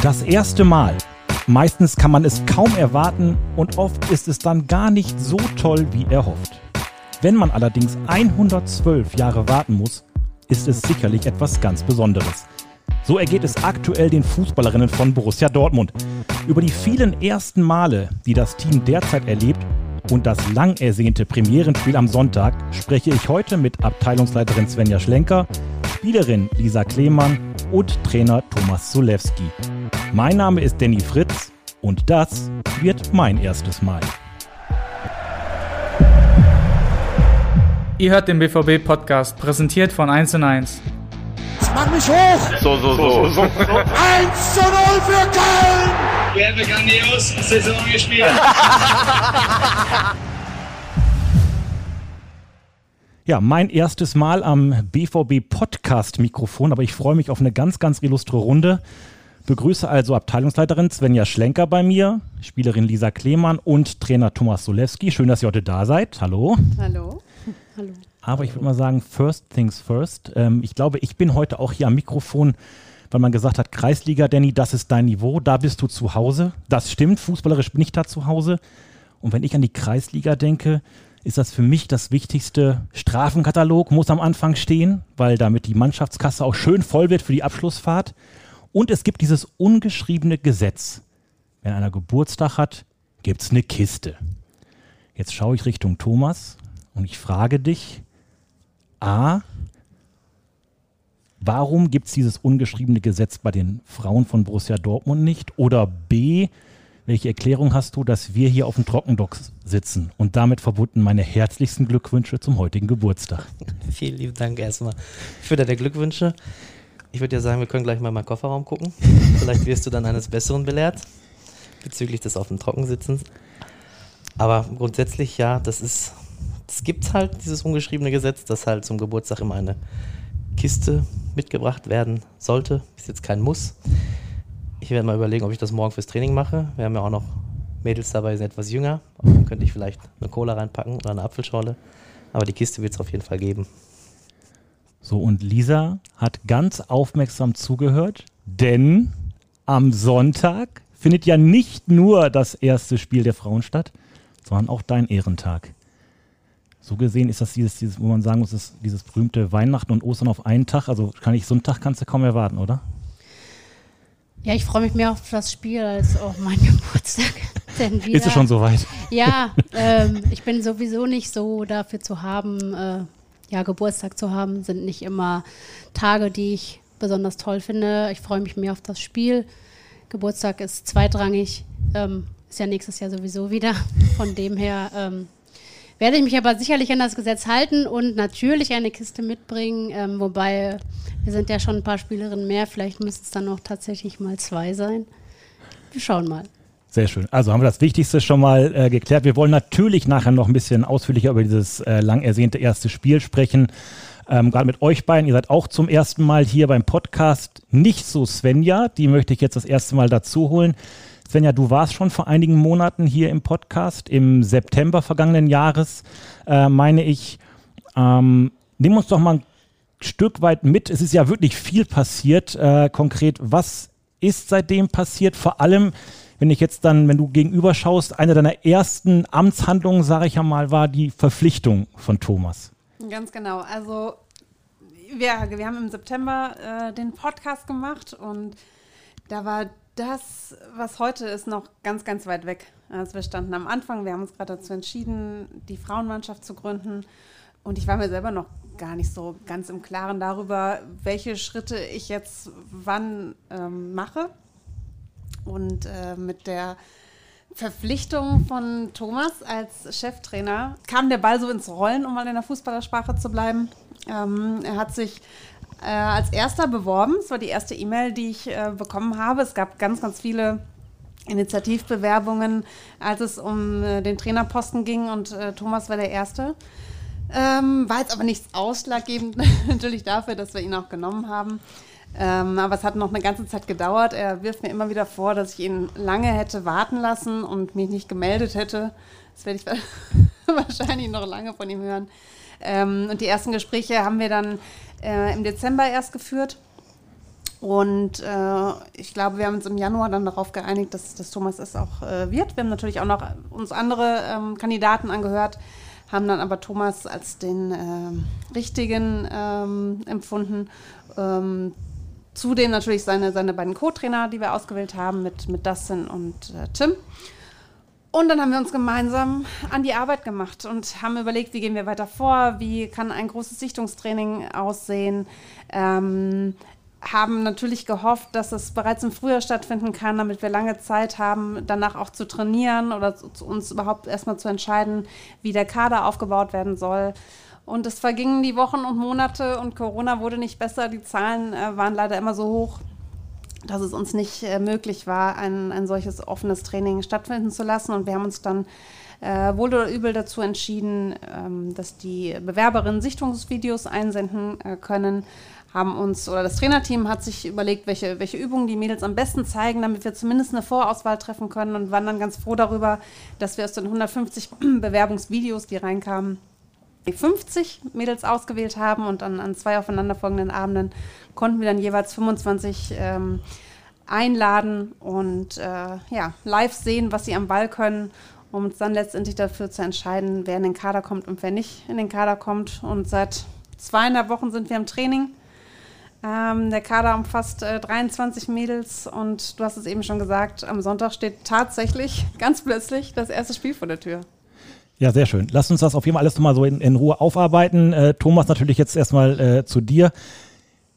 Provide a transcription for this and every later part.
Das erste Mal. Meistens kann man es kaum erwarten und oft ist es dann gar nicht so toll, wie erhofft. Wenn man allerdings 112 Jahre warten muss, ist es sicherlich etwas ganz Besonderes. So ergeht es aktuell den Fußballerinnen von Borussia Dortmund. Über die vielen ersten Male, die das Team derzeit erlebt und das lang ersehnte Premierenspiel am Sonntag spreche ich heute mit Abteilungsleiterin Svenja Schlenker, Spielerin Lisa Klemann und Trainer Thomas Zulewski. Mein Name ist Danny Fritz und das wird mein erstes Mal. Ihr hört den BVB-Podcast, präsentiert von 1 und 1. Jetzt mach mich hoch! So, so, so. 1 zu 0 für Köln! Wir haben grandios Saison gespielt. Ja, mein erstes Mal am BVB Podcast Mikrofon, aber ich freue mich auf eine ganz, ganz illustre Runde. Begrüße also Abteilungsleiterin Svenja Schlenker bei mir, Spielerin Lisa Klemann und Trainer Thomas Solewski. Schön, dass ihr heute da seid. Hallo. Hallo. Hallo. Aber ich würde mal sagen, first things first. Ähm, ich glaube, ich bin heute auch hier am Mikrofon, weil man gesagt hat, Kreisliga, Danny, das ist dein Niveau, da bist du zu Hause. Das stimmt, fußballerisch bin ich da zu Hause. Und wenn ich an die Kreisliga denke, ist das für mich das wichtigste. Strafenkatalog muss am Anfang stehen, weil damit die Mannschaftskasse auch schön voll wird für die Abschlussfahrt. Und es gibt dieses ungeschriebene Gesetz. Wenn einer Geburtstag hat, gibt es eine Kiste. Jetzt schaue ich Richtung Thomas und ich frage dich, A, warum gibt es dieses ungeschriebene Gesetz bei den Frauen von Borussia Dortmund nicht? Oder B, welche Erklärung hast du, dass wir hier auf dem Trockendock sitzen? Und damit verbunden meine herzlichsten Glückwünsche zum heutigen Geburtstag. Vielen lieben Dank erstmal für deine Glückwünsche. Ich würde ja sagen, wir können gleich mal in meinen Kofferraum gucken. Vielleicht wirst du dann eines Besseren belehrt bezüglich des auf dem Trockensitzens. Aber grundsätzlich, ja, das ist, es gibt halt dieses ungeschriebene Gesetz, dass halt zum Geburtstag immer eine Kiste mitgebracht werden sollte. Ist jetzt kein Muss. Ich werde mal überlegen, ob ich das morgen fürs Training mache. Wir haben ja auch noch Mädels dabei, die sind etwas jünger. Dann könnte ich vielleicht eine Cola reinpacken oder eine Apfelschorle. Aber die Kiste wird es auf jeden Fall geben. So, und Lisa hat ganz aufmerksam zugehört, denn am Sonntag findet ja nicht nur das erste Spiel der Frauen statt, sondern auch dein Ehrentag. So gesehen ist das dieses, dieses wo man sagen muss, dieses berühmte Weihnachten und Ostern auf einen Tag. Also kann ich so einen Tag kannst du kaum erwarten, oder? Ja, ich freue mich mehr auf das Spiel als auf meinen Geburtstag. Denn wieder, Ist es schon soweit? Ja, ähm, ich bin sowieso nicht so dafür zu haben, äh, ja, Geburtstag zu haben, sind nicht immer Tage, die ich besonders toll finde. Ich freue mich mehr auf das Spiel. Geburtstag ist zweitrangig, ähm, ist ja nächstes Jahr sowieso wieder. Von dem her ähm, werde ich mich aber sicherlich an das Gesetz halten und natürlich eine Kiste mitbringen, ähm, wobei wir sind ja schon ein paar Spielerinnen mehr, vielleicht müssen es dann noch tatsächlich mal zwei sein. Wir schauen mal. Sehr schön. Also haben wir das Wichtigste schon mal äh, geklärt. Wir wollen natürlich nachher noch ein bisschen ausführlicher über dieses äh, lang ersehnte erste Spiel sprechen. Ähm, Gerade mit euch beiden. Ihr seid auch zum ersten Mal hier beim Podcast. Nicht so Svenja, die möchte ich jetzt das erste Mal dazu holen. Svenja, du warst schon vor einigen Monaten hier im Podcast, im September vergangenen Jahres, äh, meine ich. Ähm, nimm uns doch mal ein Stück weit mit. Es ist ja wirklich viel passiert. Äh, konkret, was ist seitdem passiert? Vor allem, wenn ich jetzt dann, wenn du gegenüber schaust, eine deiner ersten Amtshandlungen, sage ich einmal, war die Verpflichtung von Thomas. Ganz genau. Also wir, wir haben im September äh, den Podcast gemacht und da war das, was heute ist, noch ganz, ganz weit weg. Also wir standen am Anfang, wir haben uns gerade dazu entschieden, die Frauenmannschaft zu gründen. Und ich war mir selber noch gar nicht so ganz im Klaren darüber, welche Schritte ich jetzt wann ähm, mache. Und äh, mit der Verpflichtung von Thomas als Cheftrainer kam der Ball so ins Rollen, um mal in der Fußballersprache zu bleiben. Ähm, er hat sich äh, als erster beworben. Es war die erste E-Mail, die ich äh, bekommen habe. Es gab ganz, ganz viele Initiativbewerbungen, als es um äh, den Trainerposten ging und äh, Thomas war der Erste. Ähm, war jetzt aber nichts ausschlaggebend natürlich dafür, dass wir ihn auch genommen haben. Ähm, aber es hat noch eine ganze Zeit gedauert. Er wirft mir immer wieder vor, dass ich ihn lange hätte warten lassen und mich nicht gemeldet hätte. Das werde ich wahrscheinlich noch lange von ihm hören. Ähm, und die ersten Gespräche haben wir dann äh, im Dezember erst geführt. Und äh, ich glaube, wir haben uns im Januar dann darauf geeinigt, dass, dass Thomas es auch äh, wird. Wir haben natürlich auch noch uns andere ähm, Kandidaten angehört, haben dann aber Thomas als den äh, richtigen ähm, empfunden. Ähm, zudem natürlich seine, seine beiden Co-Trainer, die wir ausgewählt haben, mit, mit Dustin und äh, Tim. Und dann haben wir uns gemeinsam an die Arbeit gemacht und haben überlegt, wie gehen wir weiter vor, wie kann ein großes Sichtungstraining aussehen. Ähm, haben natürlich gehofft, dass es bereits im Frühjahr stattfinden kann, damit wir lange Zeit haben, danach auch zu trainieren oder zu, uns überhaupt erstmal zu entscheiden, wie der Kader aufgebaut werden soll. Und es vergingen die Wochen und Monate und Corona wurde nicht besser. Die Zahlen äh, waren leider immer so hoch, dass es uns nicht äh, möglich war, ein, ein solches offenes Training stattfinden zu lassen. Und wir haben uns dann äh, wohl oder übel dazu entschieden, ähm, dass die Bewerberinnen Sichtungsvideos einsenden äh, können haben uns, oder das Trainerteam hat sich überlegt, welche, welche Übungen die Mädels am besten zeigen, damit wir zumindest eine Vorauswahl treffen können und waren dann ganz froh darüber, dass wir aus den 150 Bewerbungsvideos, die reinkamen, 50 Mädels ausgewählt haben und dann an zwei aufeinanderfolgenden Abenden konnten wir dann jeweils 25 ähm, einladen und äh, ja, live sehen, was sie am Ball können, um uns dann letztendlich dafür zu entscheiden, wer in den Kader kommt und wer nicht in den Kader kommt. Und seit zweieinhalb Wochen sind wir im Training ähm, der Kader umfasst äh, 23 Mädels und du hast es eben schon gesagt, am Sonntag steht tatsächlich ganz plötzlich das erste Spiel vor der Tür. Ja, sehr schön. Lass uns das auf jeden Fall alles nochmal so in, in Ruhe aufarbeiten. Äh, Thomas, natürlich jetzt erstmal äh, zu dir.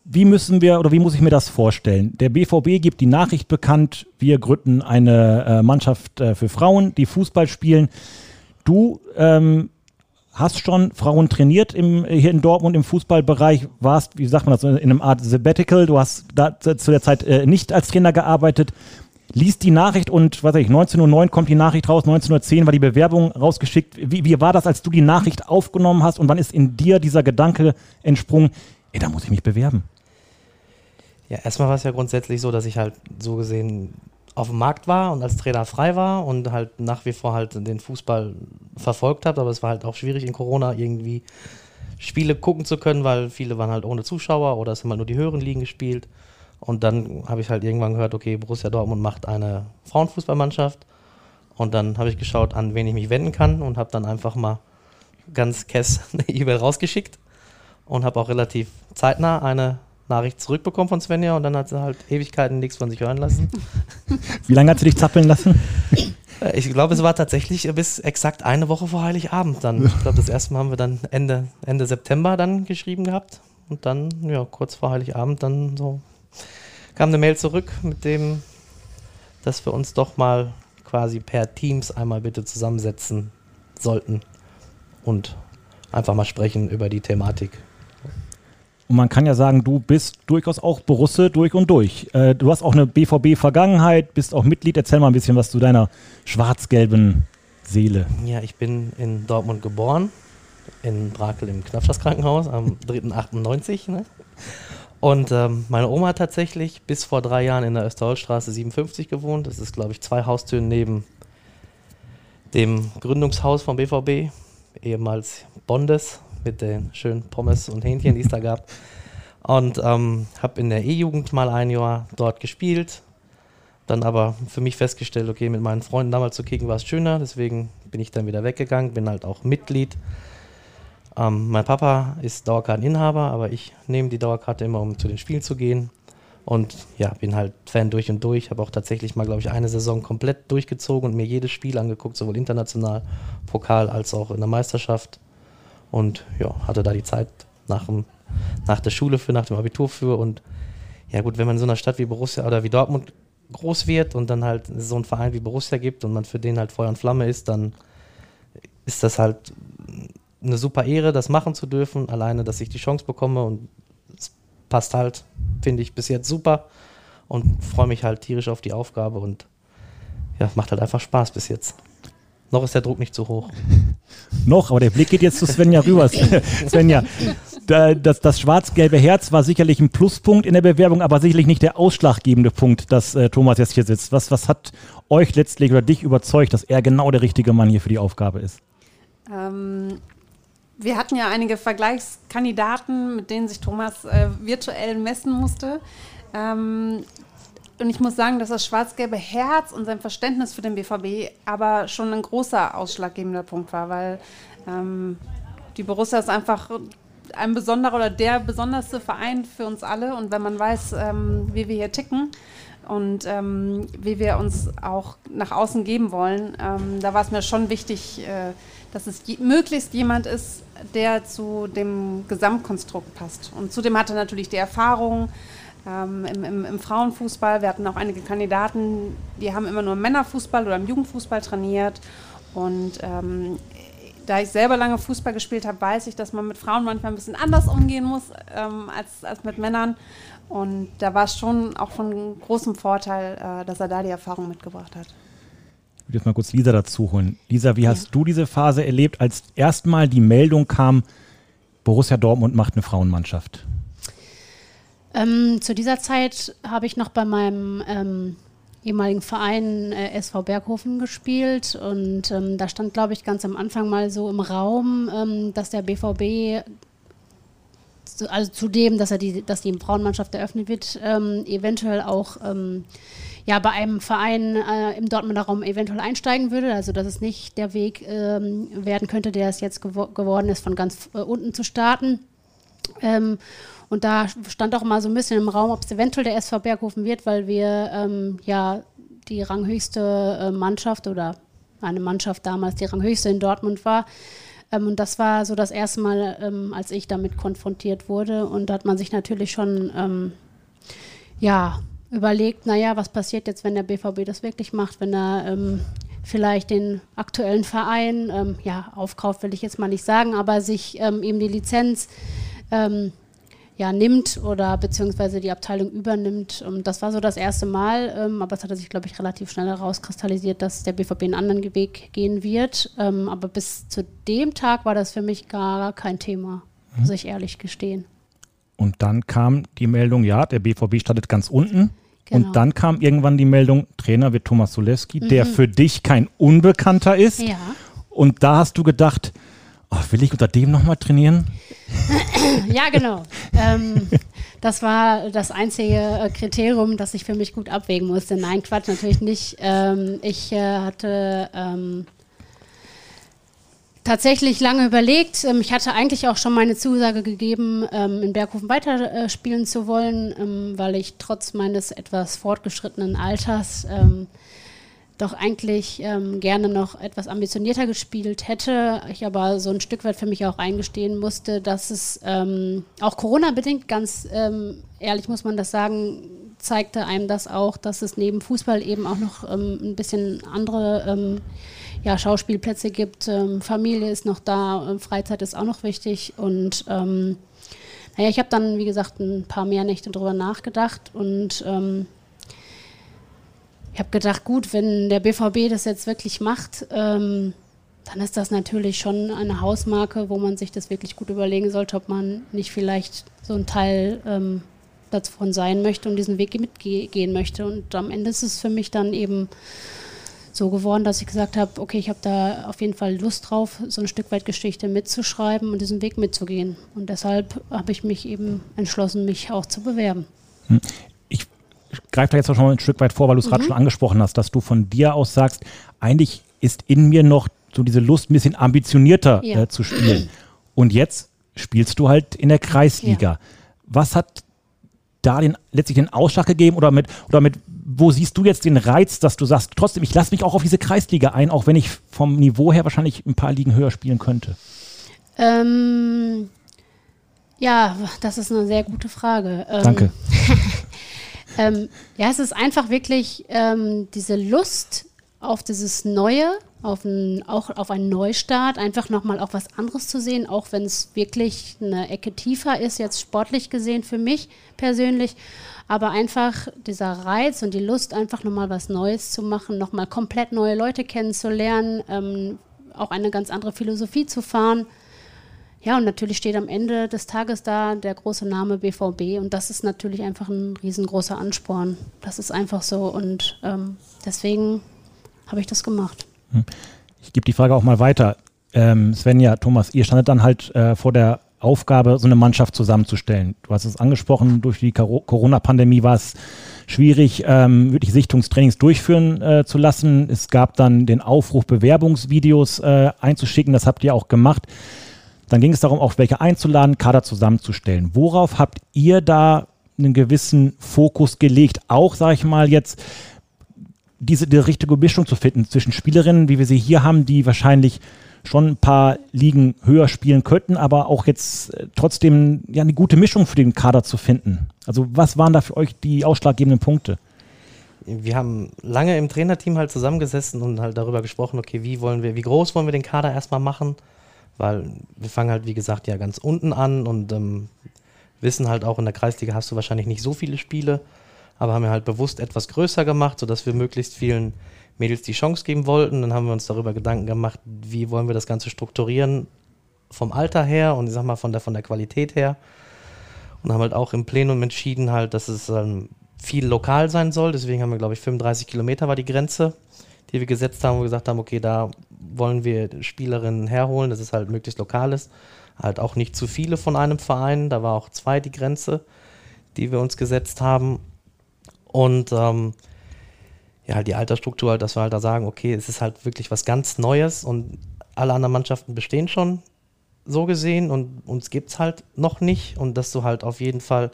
Wie müssen wir oder wie muss ich mir das vorstellen? Der BVB gibt die Nachricht bekannt, wir gründen eine äh, Mannschaft äh, für Frauen, die Fußball spielen. Du ähm, hast schon Frauen trainiert im, hier in Dortmund im Fußballbereich, warst, wie sagt man das, in einem Art Sabbatical, du hast da zu der Zeit äh, nicht als Trainer gearbeitet, liest die Nachricht und, was weiß ich, 19.09 Uhr kommt die Nachricht raus, 19.10 Uhr war die Bewerbung rausgeschickt. Wie, wie war das, als du die Nachricht aufgenommen hast und wann ist in dir dieser Gedanke entsprungen, ey, da muss ich mich bewerben? Ja, erstmal war es ja grundsätzlich so, dass ich halt so gesehen auf dem Markt war und als Trainer frei war und halt nach wie vor halt den Fußball verfolgt habe. Aber es war halt auch schwierig in Corona irgendwie Spiele gucken zu können, weil viele waren halt ohne Zuschauer oder es haben halt nur die höheren Ligen gespielt. Und dann habe ich halt irgendwann gehört, okay, Borussia Dortmund macht eine Frauenfußballmannschaft. Und dann habe ich geschaut, an wen ich mich wenden kann und habe dann einfach mal ganz kess eine E-Mail rausgeschickt und habe auch relativ zeitnah eine Nachricht zurückbekommen von Svenja und dann hat sie halt Ewigkeiten nichts von sich hören lassen. Wie lange hat sie dich zappeln lassen? Äh, ich glaube, es war tatsächlich bis exakt eine Woche vor Heiligabend dann. Ich glaube, das erste Mal haben wir dann Ende, Ende September dann geschrieben gehabt und dann, ja, kurz vor Heiligabend dann so kam eine Mail zurück mit dem, dass wir uns doch mal quasi per Teams einmal bitte zusammensetzen sollten und einfach mal sprechen über die Thematik. Und man kann ja sagen, du bist durchaus auch Borusse durch und durch. Äh, du hast auch eine BVB-Vergangenheit, bist auch Mitglied. Erzähl mal ein bisschen was zu deiner schwarz-gelben Seele. Ja, ich bin in Dortmund geboren, in Brakel im Knappschaftskrankenhaus am 3.98. Ne? Und ähm, meine Oma hat tatsächlich bis vor drei Jahren in der Österholzstraße 57 gewohnt. Das ist, glaube ich, zwei Haustüren neben dem Gründungshaus vom BVB, ehemals Bondes, mit den schönen Pommes und Hähnchen, die es da gab. Und ähm, habe in der E-Jugend mal ein Jahr dort gespielt. Dann aber für mich festgestellt, okay, mit meinen Freunden damals zu kicken war es schöner. Deswegen bin ich dann wieder weggegangen, bin halt auch Mitglied. Ähm, mein Papa ist Dauerkarteninhaber, aber ich nehme die Dauerkarte immer, um zu den Spielen zu gehen. Und ja, bin halt Fan durch und durch. Habe auch tatsächlich mal, glaube ich, eine Saison komplett durchgezogen und mir jedes Spiel angeguckt, sowohl international, Pokal als auch in der Meisterschaft und ja, hatte da die Zeit nach, dem, nach der Schule für, nach dem Abitur für und ja gut, wenn man in so einer Stadt wie Borussia oder wie Dortmund groß wird und dann halt so einen Verein wie Borussia gibt und man für den halt Feuer und Flamme ist, dann ist das halt eine super Ehre, das machen zu dürfen, alleine, dass ich die Chance bekomme und es passt halt, finde ich, bis jetzt super und freue mich halt tierisch auf die Aufgabe und ja, macht halt einfach Spaß bis jetzt. Noch ist der Druck nicht zu hoch. Noch, aber der Blick geht jetzt zu Svenja rüber. Svenja, das, das schwarz-gelbe Herz war sicherlich ein Pluspunkt in der Bewerbung, aber sicherlich nicht der ausschlaggebende Punkt, dass äh, Thomas jetzt hier sitzt. Was, was hat euch letztlich oder dich überzeugt, dass er genau der richtige Mann hier für die Aufgabe ist? Ähm, wir hatten ja einige Vergleichskandidaten, mit denen sich Thomas äh, virtuell messen musste. Ähm, und ich muss sagen, dass das schwarz-gelbe Herz und sein Verständnis für den BVB aber schon ein großer ausschlaggebender Punkt war, weil ähm, die Borussia ist einfach ein besonderer oder der besonderste Verein für uns alle. Und wenn man weiß, ähm, wie wir hier ticken und ähm, wie wir uns auch nach außen geben wollen, ähm, da war es mir schon wichtig, äh, dass es möglichst jemand ist, der zu dem Gesamtkonstrukt passt. Und zudem hatte natürlich die Erfahrung ähm, im, im, im, Frauenfußball. Wir hatten auch einige Kandidaten, die haben immer nur im Männerfußball oder im Jugendfußball trainiert. Und ähm, da ich selber lange Fußball gespielt habe, weiß ich, dass man mit Frauen manchmal ein bisschen anders umgehen muss ähm, als, als mit Männern. Und da war es schon auch von großem Vorteil, äh, dass er da die Erfahrung mitgebracht hat. Ich würde jetzt mal kurz Lisa dazu holen. Lisa, wie ja. hast du diese Phase erlebt, als erstmal die Meldung kam, Borussia Dortmund macht eine Frauenmannschaft? Ähm, zu dieser Zeit habe ich noch bei meinem ähm, ehemaligen Verein äh, SV Berghofen gespielt und ähm, da stand, glaube ich, ganz am Anfang mal so im Raum, ähm, dass der BVB also zudem, dass er die, dass die Frauenmannschaft eröffnet wird, ähm, eventuell auch ähm, ja bei einem Verein äh, im Dortmunder Raum eventuell einsteigen würde. Also dass es nicht der Weg ähm, werden könnte, der es jetzt gewo geworden ist, von ganz äh, unten zu starten. Ähm, und da stand auch mal so ein bisschen im Raum, ob es eventuell der SV Berghofen wird, weil wir ähm, ja die ranghöchste äh, Mannschaft oder eine Mannschaft damals die ranghöchste in Dortmund war. Ähm, und das war so das erste Mal, ähm, als ich damit konfrontiert wurde. Und da hat man sich natürlich schon ähm, ja, überlegt, naja, was passiert jetzt, wenn der BVB das wirklich macht, wenn er ähm, vielleicht den aktuellen Verein ähm, ja, aufkauft, will ich jetzt mal nicht sagen, aber sich ähm, eben die Lizenz ja, nimmt oder beziehungsweise die Abteilung übernimmt. Und das war so das erste Mal, ähm, aber es hat sich, glaube ich, relativ schnell herauskristallisiert, dass der BVB einen anderen Weg gehen wird. Ähm, aber bis zu dem Tag war das für mich gar kein Thema, mhm. muss ich ehrlich gestehen. Und dann kam die Meldung, ja, der BVB startet ganz unten. Genau. Und dann kam irgendwann die Meldung, Trainer wird Thomas Solewski, mhm. der für dich kein Unbekannter ist. Ja. Und da hast du gedacht, oh, will ich unter dem nochmal trainieren? ja, genau. ähm, das war das einzige äh, Kriterium, das ich für mich gut abwägen musste. Nein, Quatsch, natürlich nicht. Ähm, ich äh, hatte ähm, tatsächlich lange überlegt. Ähm, ich hatte eigentlich auch schon meine Zusage gegeben, ähm, in Berghofen weiterspielen zu wollen, ähm, weil ich trotz meines etwas fortgeschrittenen Alters doch eigentlich ähm, gerne noch etwas ambitionierter gespielt hätte. Ich aber so ein Stück weit für mich auch eingestehen musste, dass es ähm, auch Corona-bedingt, ganz ähm, ehrlich muss man das sagen, zeigte einem das auch, dass es neben Fußball eben auch noch ähm, ein bisschen andere ähm, ja, Schauspielplätze gibt. Ähm, Familie ist noch da, Freizeit ist auch noch wichtig und naja, ich habe dann, wie gesagt, ein paar mehr Nächte drüber nachgedacht und ich habe gedacht, gut, wenn der BVB das jetzt wirklich macht, ähm, dann ist das natürlich schon eine Hausmarke, wo man sich das wirklich gut überlegen sollte, ob man nicht vielleicht so ein Teil ähm, davon sein möchte und diesen Weg mitgehen möchte. Und am Ende ist es für mich dann eben so geworden, dass ich gesagt habe, okay, ich habe da auf jeden Fall Lust drauf, so ein Stück weit Geschichte mitzuschreiben und diesen Weg mitzugehen. Und deshalb habe ich mich eben entschlossen, mich auch zu bewerben. Greife da jetzt auch schon mal ein Stück weit vor, weil du es mhm. gerade schon angesprochen hast, dass du von dir aus sagst, eigentlich ist in mir noch so diese Lust, ein bisschen ambitionierter ja. äh, zu spielen. Und jetzt spielst du halt in der Kreisliga. Ja. Was hat da den, letztlich den Ausschlag gegeben oder mit, oder mit, wo siehst du jetzt den Reiz, dass du sagst, trotzdem, ich lasse mich auch auf diese Kreisliga ein, auch wenn ich vom Niveau her wahrscheinlich ein paar Ligen höher spielen könnte? Ähm, ja, das ist eine sehr gute Frage. Ähm, Danke. Ähm, ja, es ist einfach wirklich ähm, diese Lust auf dieses Neue, auf ein, auch auf einen Neustart, einfach nochmal auch was anderes zu sehen, auch wenn es wirklich eine Ecke tiefer ist, jetzt sportlich gesehen für mich persönlich. Aber einfach dieser Reiz und die Lust, einfach nochmal was Neues zu machen, nochmal komplett neue Leute kennenzulernen, ähm, auch eine ganz andere Philosophie zu fahren. Ja, und natürlich steht am Ende des Tages da der große Name BVB und das ist natürlich einfach ein riesengroßer Ansporn. Das ist einfach so und ähm, deswegen habe ich das gemacht. Hm. Ich gebe die Frage auch mal weiter. Ähm, Svenja, Thomas, ihr standet dann halt äh, vor der Aufgabe, so eine Mannschaft zusammenzustellen? Du hast es angesprochen, durch die Corona-Pandemie war es schwierig, ähm, wirklich Sichtungstrainings durchführen äh, zu lassen. Es gab dann den Aufruf, Bewerbungsvideos äh, einzuschicken. Das habt ihr auch gemacht. Dann ging es darum, auch welche einzuladen, Kader zusammenzustellen. Worauf habt ihr da einen gewissen Fokus gelegt? Auch, sage ich mal, jetzt diese, die richtige Mischung zu finden zwischen Spielerinnen, wie wir sie hier haben, die wahrscheinlich schon ein paar Ligen höher spielen könnten, aber auch jetzt äh, trotzdem ja eine gute Mischung für den Kader zu finden. Also was waren da für euch die ausschlaggebenden Punkte? Wir haben lange im Trainerteam halt zusammengesessen und halt darüber gesprochen, okay, wie wollen wir, wie groß wollen wir den Kader erstmal machen? Weil wir fangen halt, wie gesagt, ja ganz unten an und ähm, wissen halt auch in der Kreisliga hast du wahrscheinlich nicht so viele Spiele, aber haben wir halt bewusst etwas größer gemacht, sodass wir möglichst vielen Mädels die Chance geben wollten. Dann haben wir uns darüber Gedanken gemacht, wie wollen wir das Ganze strukturieren vom Alter her und ich sag mal von der, von der Qualität her. Und haben halt auch im Plenum entschieden, halt, dass es ähm, viel lokal sein soll. Deswegen haben wir, glaube ich, 35 Kilometer war die Grenze, die wir gesetzt haben und gesagt haben, okay, da wollen wir Spielerinnen herholen, dass es halt möglichst lokal ist. Halt auch nicht zu viele von einem Verein. Da war auch zwei die Grenze, die wir uns gesetzt haben. Und ähm, ja, halt die Altersstruktur, dass wir halt da sagen, okay, es ist halt wirklich was ganz Neues und alle anderen Mannschaften bestehen schon so gesehen und uns gibt es halt noch nicht und dass du halt auf jeden Fall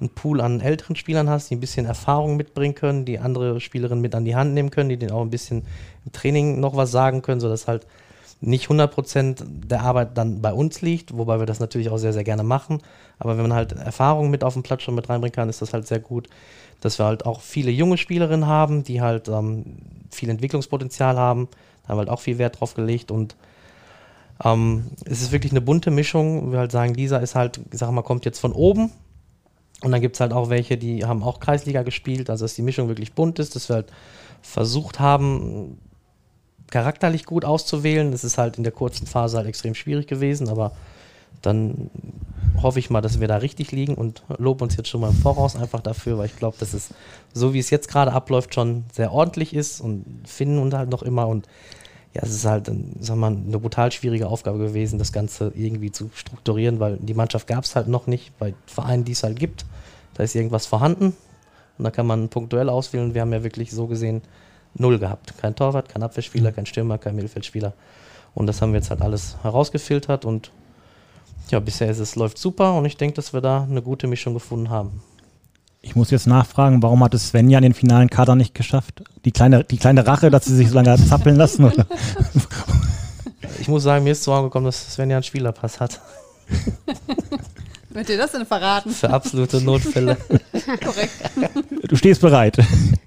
einen Pool an älteren Spielern hast, die ein bisschen Erfahrung mitbringen können, die andere Spielerinnen mit an die Hand nehmen können, die denen auch ein bisschen im Training noch was sagen können, sodass halt nicht 100% der Arbeit dann bei uns liegt, wobei wir das natürlich auch sehr, sehr gerne machen. Aber wenn man halt Erfahrung mit auf den Platz schon mit reinbringen kann, ist das halt sehr gut dass wir halt auch viele junge Spielerinnen haben, die halt ähm, viel Entwicklungspotenzial haben. Da haben wir halt auch viel Wert drauf gelegt und ähm, es ist wirklich eine bunte Mischung. Wir halt sagen, Lisa ist halt, ich sag mal, kommt jetzt von oben. Und dann gibt es halt auch welche, die haben auch Kreisliga gespielt, also dass die Mischung wirklich bunt ist, dass wir halt versucht haben, charakterlich gut auszuwählen. Das ist halt in der kurzen Phase halt extrem schwierig gewesen, aber dann hoffe ich mal, dass wir da richtig liegen und loben uns jetzt schon mal im Voraus einfach dafür, weil ich glaube, dass es so wie es jetzt gerade abläuft schon sehr ordentlich ist und finden und halt noch immer und ja, es ist halt, sag mal, eine brutal schwierige Aufgabe gewesen, das Ganze irgendwie zu strukturieren, weil die Mannschaft gab es halt noch nicht bei Vereinen, die es halt gibt. Da ist irgendwas vorhanden und da kann man punktuell auswählen. Wir haben ja wirklich so gesehen null gehabt. Kein Torwart, kein Abwehrspieler, kein Stürmer, kein Mittelfeldspieler. Und das haben wir jetzt halt alles herausgefiltert und ja, bisher ist es läuft super und ich denke, dass wir da eine gute Mischung gefunden haben. Ich muss jetzt nachfragen, warum hat es Svenja in den finalen Kader nicht geschafft? Die kleine, die kleine Rache, dass sie sich so lange zappeln lassen? Oder? Ich muss sagen, mir ist so angekommen, dass Svenja einen Spielerpass hat. Wird dir das denn verraten? Für absolute Notfälle. Korrekt. Du stehst bereit.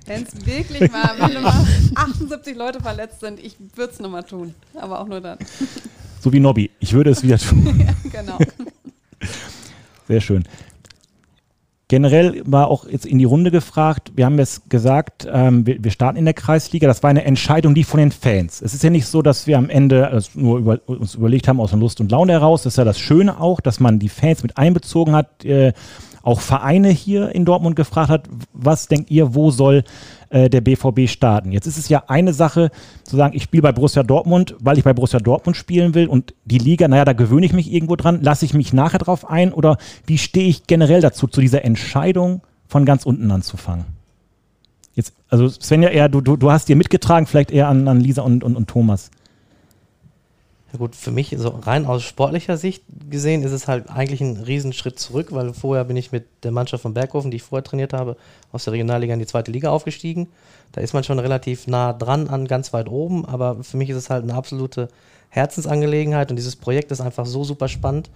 Wenn es wirklich mal, wenn mal 78 Leute verletzt sind, ich würde es nochmal tun. Aber auch nur dann. So wie Nobby. Ich würde es wieder tun. ja, genau. Sehr schön. Generell war auch jetzt in die Runde gefragt, wir haben jetzt gesagt, ähm, wir, wir, starten in der Kreisliga. Das war eine Entscheidung, die von den Fans. Es ist ja nicht so, dass wir am Ende also nur über, uns überlegt haben aus der Lust und Laune heraus. Das ist ja das Schöne auch, dass man die Fans mit einbezogen hat. Äh, auch Vereine hier in Dortmund gefragt hat, was denkt ihr, wo soll äh, der BVB starten? Jetzt ist es ja eine Sache zu sagen, ich spiele bei Borussia Dortmund, weil ich bei Borussia Dortmund spielen will und die Liga, naja, da gewöhne ich mich irgendwo dran, lasse ich mich nachher drauf ein oder wie stehe ich generell dazu, zu dieser Entscheidung von ganz unten anzufangen? Jetzt, also Svenja, eher, du, du, du hast dir mitgetragen, vielleicht eher an, an Lisa und, und, und Thomas. Ja gut, für mich, so rein aus sportlicher Sicht gesehen, ist es halt eigentlich ein Riesenschritt zurück, weil vorher bin ich mit der Mannschaft von Berghofen, die ich vorher trainiert habe, aus der Regionalliga in die zweite Liga aufgestiegen. Da ist man schon relativ nah dran an ganz weit oben, aber für mich ist es halt eine absolute Herzensangelegenheit und dieses Projekt ist einfach so super spannend,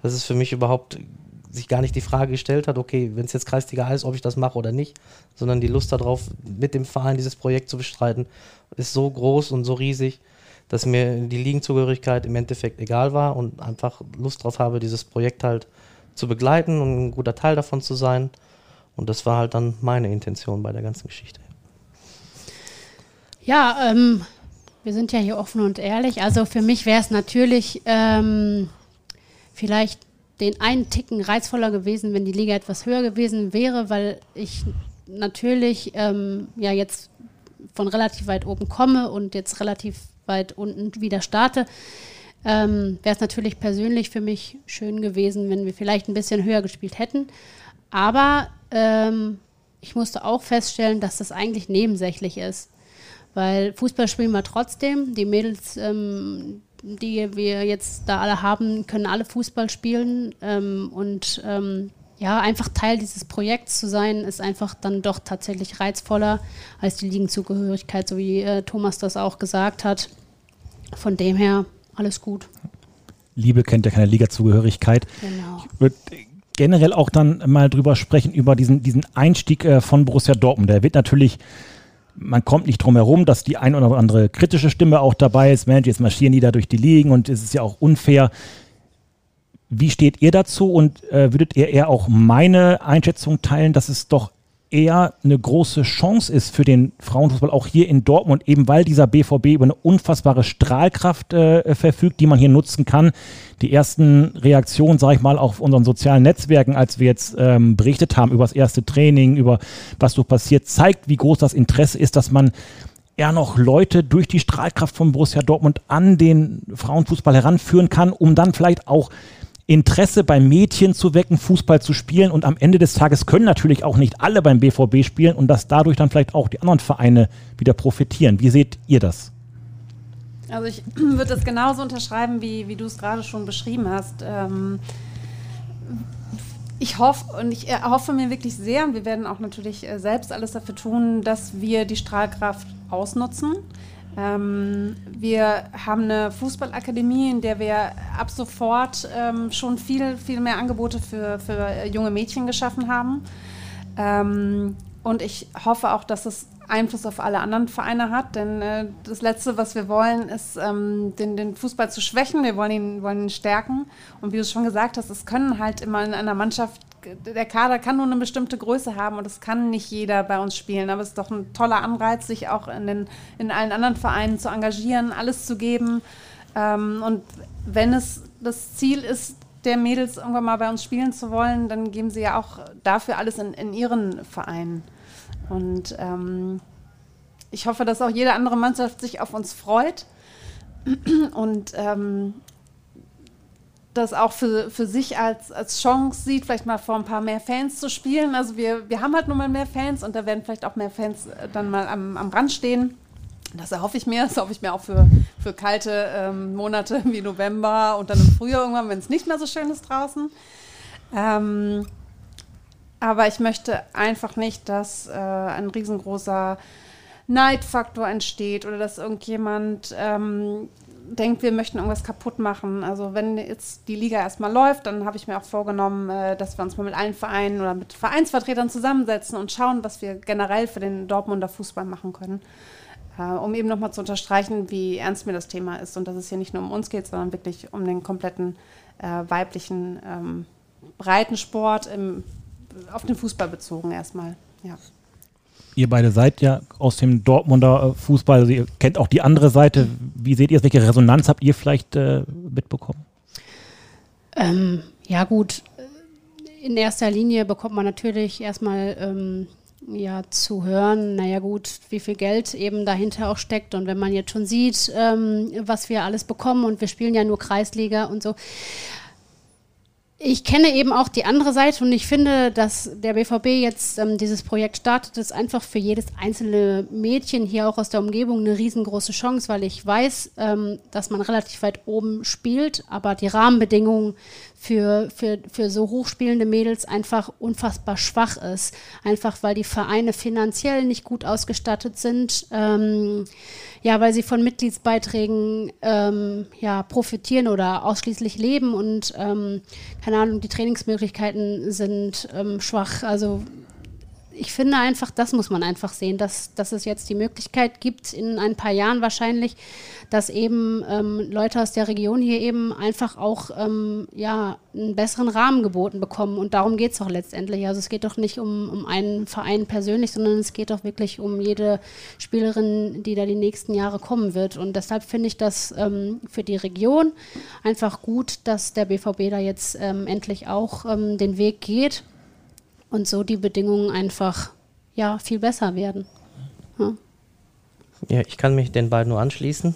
dass es für mich überhaupt sich gar nicht die Frage gestellt hat, okay, wenn es jetzt Kreisliga ist, ob ich das mache oder nicht, sondern die Lust darauf, mit dem Verein dieses Projekt zu bestreiten, ist so groß und so riesig, dass mir die Ligenzugehörigkeit im Endeffekt egal war und einfach Lust drauf habe, dieses Projekt halt zu begleiten und ein guter Teil davon zu sein. Und das war halt dann meine Intention bei der ganzen Geschichte. Ja, ähm, wir sind ja hier offen und ehrlich. Also für mich wäre es natürlich ähm, vielleicht den einen Ticken reizvoller gewesen, wenn die Liga etwas höher gewesen wäre, weil ich natürlich ähm, ja jetzt von relativ weit oben komme und jetzt relativ weit unten wieder starte. ähm, wäre es natürlich persönlich für mich schön gewesen, wenn wir vielleicht ein bisschen höher gespielt hätten. Aber ähm, ich musste auch feststellen, dass das eigentlich nebensächlich ist. Weil Fußball spielen wir trotzdem. Die Mädels, ähm, die wir jetzt da alle haben, können alle Fußball spielen. Ähm, und ähm, ja, einfach Teil dieses Projekts zu sein, ist einfach dann doch tatsächlich reizvoller als die Ligenzugehörigkeit, so wie äh, Thomas das auch gesagt hat. Von dem her alles gut. Liebe kennt ja keine Ligazugehörigkeit. Genau. Ich würde generell auch dann mal drüber sprechen, über diesen, diesen Einstieg äh, von Borussia Dortmund. Der wird natürlich, man kommt nicht drum herum, dass die ein oder andere kritische Stimme auch dabei ist. Mensch, jetzt marschieren die da durch die Ligen und es ist ja auch unfair. Wie steht ihr dazu und äh, würdet ihr eher auch meine Einschätzung teilen, dass es doch eher eine große Chance ist für den Frauenfußball, auch hier in Dortmund, eben weil dieser BVB über eine unfassbare Strahlkraft äh, verfügt, die man hier nutzen kann. Die ersten Reaktionen, sage ich mal, auf unseren sozialen Netzwerken, als wir jetzt ähm, berichtet haben über das erste Training, über was so passiert, zeigt, wie groß das Interesse ist, dass man eher noch Leute durch die Strahlkraft von Borussia Dortmund an den Frauenfußball heranführen kann, um dann vielleicht auch Interesse bei Mädchen zu wecken, Fußball zu spielen. Und am Ende des Tages können natürlich auch nicht alle beim BVB spielen und dass dadurch dann vielleicht auch die anderen Vereine wieder profitieren. Wie seht ihr das? Also ich würde das genauso unterschreiben, wie, wie du es gerade schon beschrieben hast. Ähm, ich hoffe und ich erhoffe mir wirklich sehr, und wir werden auch natürlich äh, selbst alles dafür tun, dass wir die Strahlkraft ausnutzen. Ähm, wir haben eine Fußballakademie, in der wir ab sofort ähm, schon viel, viel mehr Angebote für, für junge Mädchen geschaffen haben. Ähm, und ich hoffe auch, dass es Einfluss auf alle anderen Vereine hat, denn äh, das Letzte, was wir wollen, ist, ähm, den, den, Fußball zu schwächen. Wir wollen ihn, wollen ihn stärken. Und wie du schon gesagt hast, es können halt immer in einer Mannschaft der Kader kann nur eine bestimmte Größe haben und es kann nicht jeder bei uns spielen. Aber es ist doch ein toller Anreiz, sich auch in, den, in allen anderen Vereinen zu engagieren, alles zu geben. Ähm, und wenn es das Ziel ist, der Mädels irgendwann mal bei uns spielen zu wollen, dann geben sie ja auch dafür alles in, in ihren Vereinen. Und ähm, ich hoffe, dass auch jede andere Mannschaft sich auf uns freut. Und ähm, das auch für, für sich als, als Chance sieht, vielleicht mal vor ein paar mehr Fans zu spielen. Also wir, wir haben halt nun mal mehr Fans und da werden vielleicht auch mehr Fans äh, dann mal am, am Rand stehen. Das erhoffe ich mir. Das erhoffe ich mir auch für, für kalte ähm, Monate wie November und dann im Frühjahr irgendwann, wenn es nicht mehr so schön ist draußen. Ähm, aber ich möchte einfach nicht, dass äh, ein riesengroßer Neidfaktor entsteht oder dass irgendjemand ähm, denkt, wir möchten irgendwas kaputt machen. Also wenn jetzt die Liga erstmal läuft, dann habe ich mir auch vorgenommen, äh, dass wir uns mal mit allen Vereinen oder mit Vereinsvertretern zusammensetzen und schauen, was wir generell für den Dortmunder Fußball machen können. Äh, um eben nochmal zu unterstreichen, wie ernst mir das Thema ist und dass es hier nicht nur um uns geht, sondern wirklich um den kompletten äh, weiblichen ähm, Breitensport im, auf den Fußball bezogen erstmal. Ja ihr beide seid ja aus dem Dortmunder äh, Fußball, also ihr kennt auch die andere Seite. Wie seht ihr es? Welche Resonanz habt ihr vielleicht äh, mitbekommen? Ähm, ja, gut. In erster Linie bekommt man natürlich erstmal ähm, ja, zu hören, naja gut, wie viel Geld eben dahinter auch steckt. Und wenn man jetzt schon sieht, ähm, was wir alles bekommen und wir spielen ja nur Kreisliga und so, ich kenne eben auch die andere Seite und ich finde, dass der BVB jetzt ähm, dieses Projekt startet, ist einfach für jedes einzelne Mädchen hier auch aus der Umgebung eine riesengroße Chance, weil ich weiß, ähm, dass man relativ weit oben spielt, aber die Rahmenbedingungen für, für, für so hochspielende Mädels einfach unfassbar schwach ist. Einfach weil die Vereine finanziell nicht gut ausgestattet sind. Ähm, ja, weil sie von Mitgliedsbeiträgen ähm, ja, profitieren oder ausschließlich leben und ähm, keine Ahnung, die Trainingsmöglichkeiten sind ähm, schwach. Also ich finde einfach, das muss man einfach sehen, dass, dass es jetzt die Möglichkeit gibt, in ein paar Jahren wahrscheinlich, dass eben ähm, Leute aus der Region hier eben einfach auch ähm, ja, einen besseren Rahmen geboten bekommen. Und darum geht es auch letztendlich. Also es geht doch nicht um, um einen Verein persönlich, sondern es geht doch wirklich um jede Spielerin, die da die nächsten Jahre kommen wird. Und deshalb finde ich das ähm, für die Region einfach gut, dass der BVB da jetzt ähm, endlich auch ähm, den Weg geht und so die Bedingungen einfach ja viel besser werden. Ja. ja, ich kann mich den beiden nur anschließen.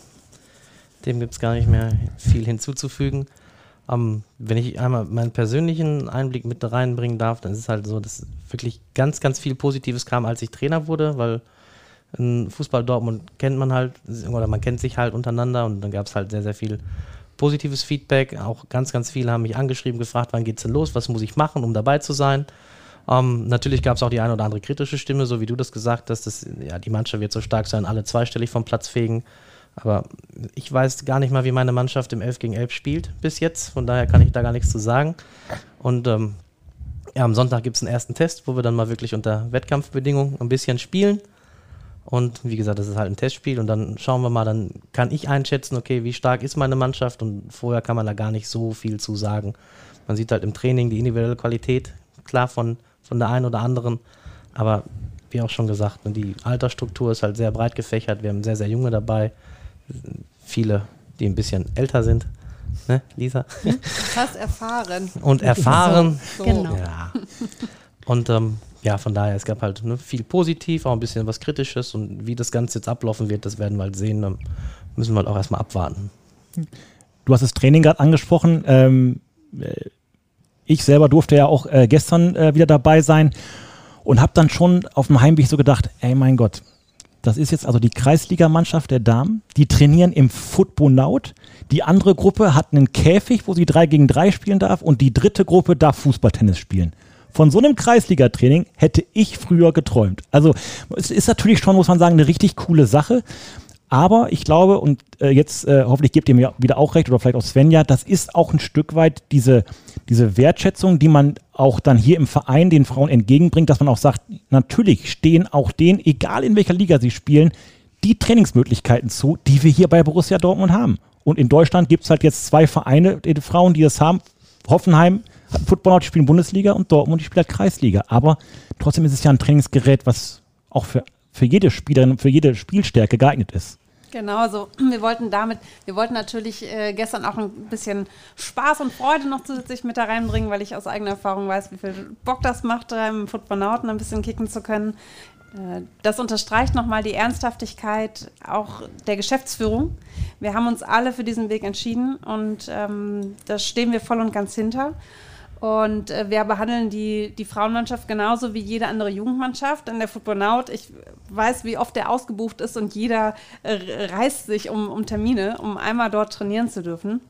Dem gibt es gar nicht mehr viel hinzuzufügen. Ähm, wenn ich einmal meinen persönlichen Einblick mit reinbringen darf, dann ist es halt so, dass wirklich ganz, ganz viel Positives kam, als ich Trainer wurde, weil in Fußball Dortmund kennt man halt, oder man kennt sich halt untereinander und dann gab es halt sehr, sehr viel positives Feedback. Auch ganz, ganz viele haben mich angeschrieben, gefragt, wann geht's denn los, was muss ich machen, um dabei zu sein. Ähm, natürlich gab es auch die eine oder andere kritische Stimme, so wie du das gesagt hast, dass ja, die Mannschaft wird so stark sein, alle zweistellig vom Platz fegen. Aber ich weiß gar nicht mal, wie meine Mannschaft im 11 gegen 11 spielt bis jetzt. Von daher kann ich da gar nichts zu sagen. Und ähm, ja, am Sonntag gibt es einen ersten Test, wo wir dann mal wirklich unter Wettkampfbedingungen ein bisschen spielen. Und wie gesagt, das ist halt ein Testspiel und dann schauen wir mal, dann kann ich einschätzen, okay, wie stark ist meine Mannschaft und vorher kann man da gar nicht so viel zu sagen. Man sieht halt im Training die individuelle Qualität, klar von, von der einen oder anderen, aber wie auch schon gesagt, ne, die Altersstruktur ist halt sehr breit gefächert, wir haben sehr, sehr junge dabei, viele, die ein bisschen älter sind, ne, Lisa? Fast erfahren. Und erfahren. So, so. Genau. Ja. Und ähm, ja, von daher, es gab halt ne, viel positiv, auch ein bisschen was Kritisches und wie das Ganze jetzt ablaufen wird, das werden wir halt sehen. Dann müssen wir halt auch erstmal abwarten. Du hast das Training gerade angesprochen. Ähm, äh, ich selber durfte ja auch äh, gestern äh, wieder dabei sein und habe dann schon auf dem Heimweg so gedacht, ey mein Gott, das ist jetzt also die Kreisligamannschaft der Damen, die trainieren im Footbonaut. Die andere Gruppe hat einen Käfig, wo sie drei gegen drei spielen darf und die dritte Gruppe darf Fußballtennis spielen. Von so einem Kreisliga-Training hätte ich früher geträumt. Also es ist natürlich schon, muss man sagen, eine richtig coole Sache. Aber ich glaube, und äh, jetzt äh, hoffentlich gebt ihr mir wieder auch recht oder vielleicht auch Svenja, das ist auch ein Stück weit diese, diese Wertschätzung, die man auch dann hier im Verein den Frauen entgegenbringt, dass man auch sagt, natürlich stehen auch denen, egal in welcher Liga sie spielen, die Trainingsmöglichkeiten zu, die wir hier bei Borussia Dortmund haben. Und in Deutschland gibt es halt jetzt zwei Vereine, die Frauen, die das haben. Hoffenheim hat Footballer, die spielen Bundesliga und Dortmund, die spielt halt Kreisliga. Aber trotzdem ist es ja ein Trainingsgerät, was auch für, für jede Spielerin, für jede Spielstärke geeignet ist. Genau, also wir wollten damit, wir wollten natürlich äh, gestern auch ein bisschen Spaß und Freude noch zusätzlich mit da reinbringen, weil ich aus eigener Erfahrung weiß, wie viel Bock das macht, da im Footballnauten ein bisschen kicken zu können. Äh, das unterstreicht nochmal die Ernsthaftigkeit auch der Geschäftsführung. Wir haben uns alle für diesen Weg entschieden und ähm, da stehen wir voll und ganz hinter. Und äh, wir behandeln die, die Frauenmannschaft genauso wie jede andere Jugendmannschaft. In der Footballnaut, ich weiß, wie oft der ausgebucht ist und jeder äh, reißt sich um, um Termine, um einmal dort trainieren zu dürfen.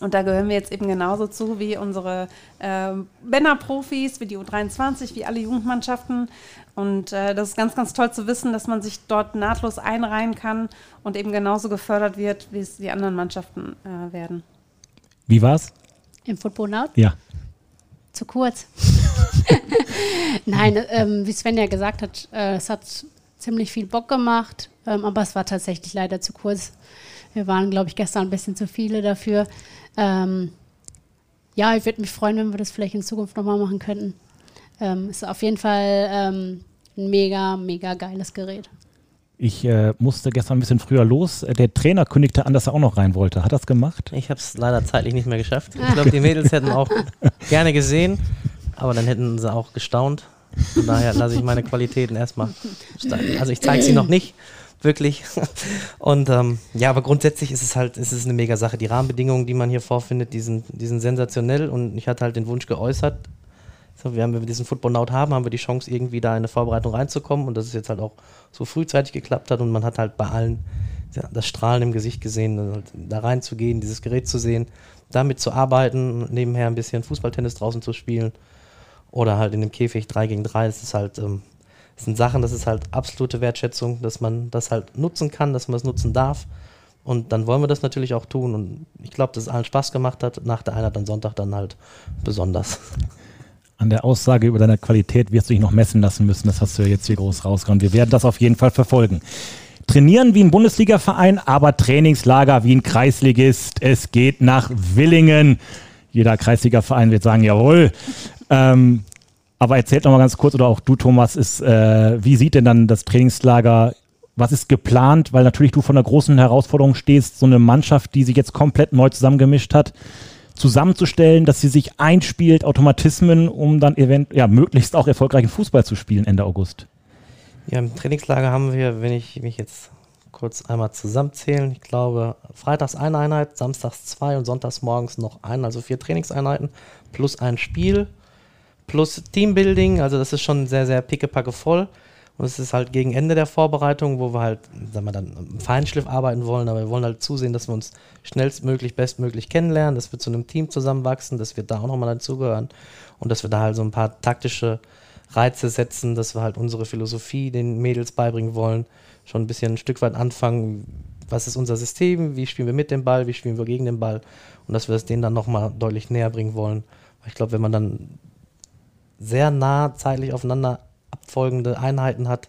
Und da gehören wir jetzt eben genauso zu wie unsere äh, Männerprofis, wie die U23, wie alle Jugendmannschaften. Und äh, das ist ganz, ganz toll zu wissen, dass man sich dort nahtlos einreihen kann und eben genauso gefördert wird, wie es die anderen Mannschaften äh, werden. Wie war's? Im Footballnaut? Ja. Zu kurz. Nein, ähm, wie Sven ja gesagt hat, äh, es hat ziemlich viel Bock gemacht, ähm, aber es war tatsächlich leider zu kurz. Wir waren, glaube ich, gestern ein bisschen zu viele dafür. Ähm, ja, ich würde mich freuen, wenn wir das vielleicht in Zukunft nochmal machen könnten. Ähm, ist auf jeden Fall ähm, ein mega, mega geiles Gerät. Ich äh, musste gestern ein bisschen früher los. Der Trainer kündigte an, dass er auch noch rein wollte. Hat er das gemacht? Ich habe es leider zeitlich nicht mehr geschafft. Ich glaube, die Mädels hätten auch gerne gesehen, aber dann hätten sie auch gestaunt. Von daher lasse ich meine Qualitäten erstmal. Also ich zeige sie noch nicht, wirklich. Und ähm, ja, aber grundsätzlich ist es halt, ist es eine mega Sache. Die Rahmenbedingungen, die man hier vorfindet, die sind, die sind sensationell und ich hatte halt den Wunsch geäußert, so, wir haben, wenn wir diesen Football Note haben, haben wir die Chance, irgendwie da in eine Vorbereitung reinzukommen und dass es jetzt halt auch so frühzeitig geklappt hat und man hat halt bei allen das Strahlen im Gesicht gesehen, halt da reinzugehen, dieses Gerät zu sehen, damit zu arbeiten, nebenher ein bisschen Fußballtennis draußen zu spielen oder halt in dem Käfig 3 gegen 3. Das ist halt, ähm, das sind Sachen, das ist halt absolute Wertschätzung, dass man das halt nutzen kann, dass man es nutzen darf. Und dann wollen wir das natürlich auch tun. Und ich glaube, dass es allen Spaß gemacht hat. Nach der Einheit am Sonntag dann halt besonders. An der Aussage über deine Qualität wirst du dich noch messen lassen müssen. Das hast du ja jetzt hier groß rausgehauen. Wir werden das auf jeden Fall verfolgen. Trainieren wie ein Bundesliga-Verein, aber Trainingslager wie ein Kreisligist. Es geht nach Willingen. Jeder Kreisliga-Verein wird sagen, jawohl. Ähm, aber erzählt noch mal ganz kurz, oder auch du, Thomas, ist, äh, wie sieht denn dann das Trainingslager was ist geplant? Weil natürlich du vor einer großen Herausforderung stehst, so eine Mannschaft, die sich jetzt komplett neu zusammengemischt hat zusammenzustellen, dass sie sich einspielt, Automatismen, um dann event ja, möglichst auch erfolgreichen Fußball zu spielen Ende August. Ja, im Trainingslager haben wir, wenn ich mich jetzt kurz einmal zusammenzählen. Ich glaube, freitags eine Einheit, samstags zwei und sonntags morgens noch ein, also vier Trainingseinheiten plus ein Spiel plus Teambuilding. Also das ist schon sehr, sehr pickepacke voll. Und es ist halt gegen Ende der Vorbereitung, wo wir halt, sagen wir dann, im Feinschliff arbeiten wollen, aber wir wollen halt zusehen, dass wir uns schnellstmöglich, bestmöglich kennenlernen, dass wir zu einem Team zusammenwachsen, dass wir da auch nochmal dazugehören und dass wir da halt so ein paar taktische Reize setzen, dass wir halt unsere Philosophie den Mädels beibringen wollen, schon ein bisschen ein Stück weit anfangen, was ist unser System, wie spielen wir mit dem Ball, wie spielen wir gegen den Ball und dass wir es denen dann nochmal deutlich näher bringen wollen. Ich glaube, wenn man dann sehr nah zeitlich aufeinander abfolgende Einheiten hat,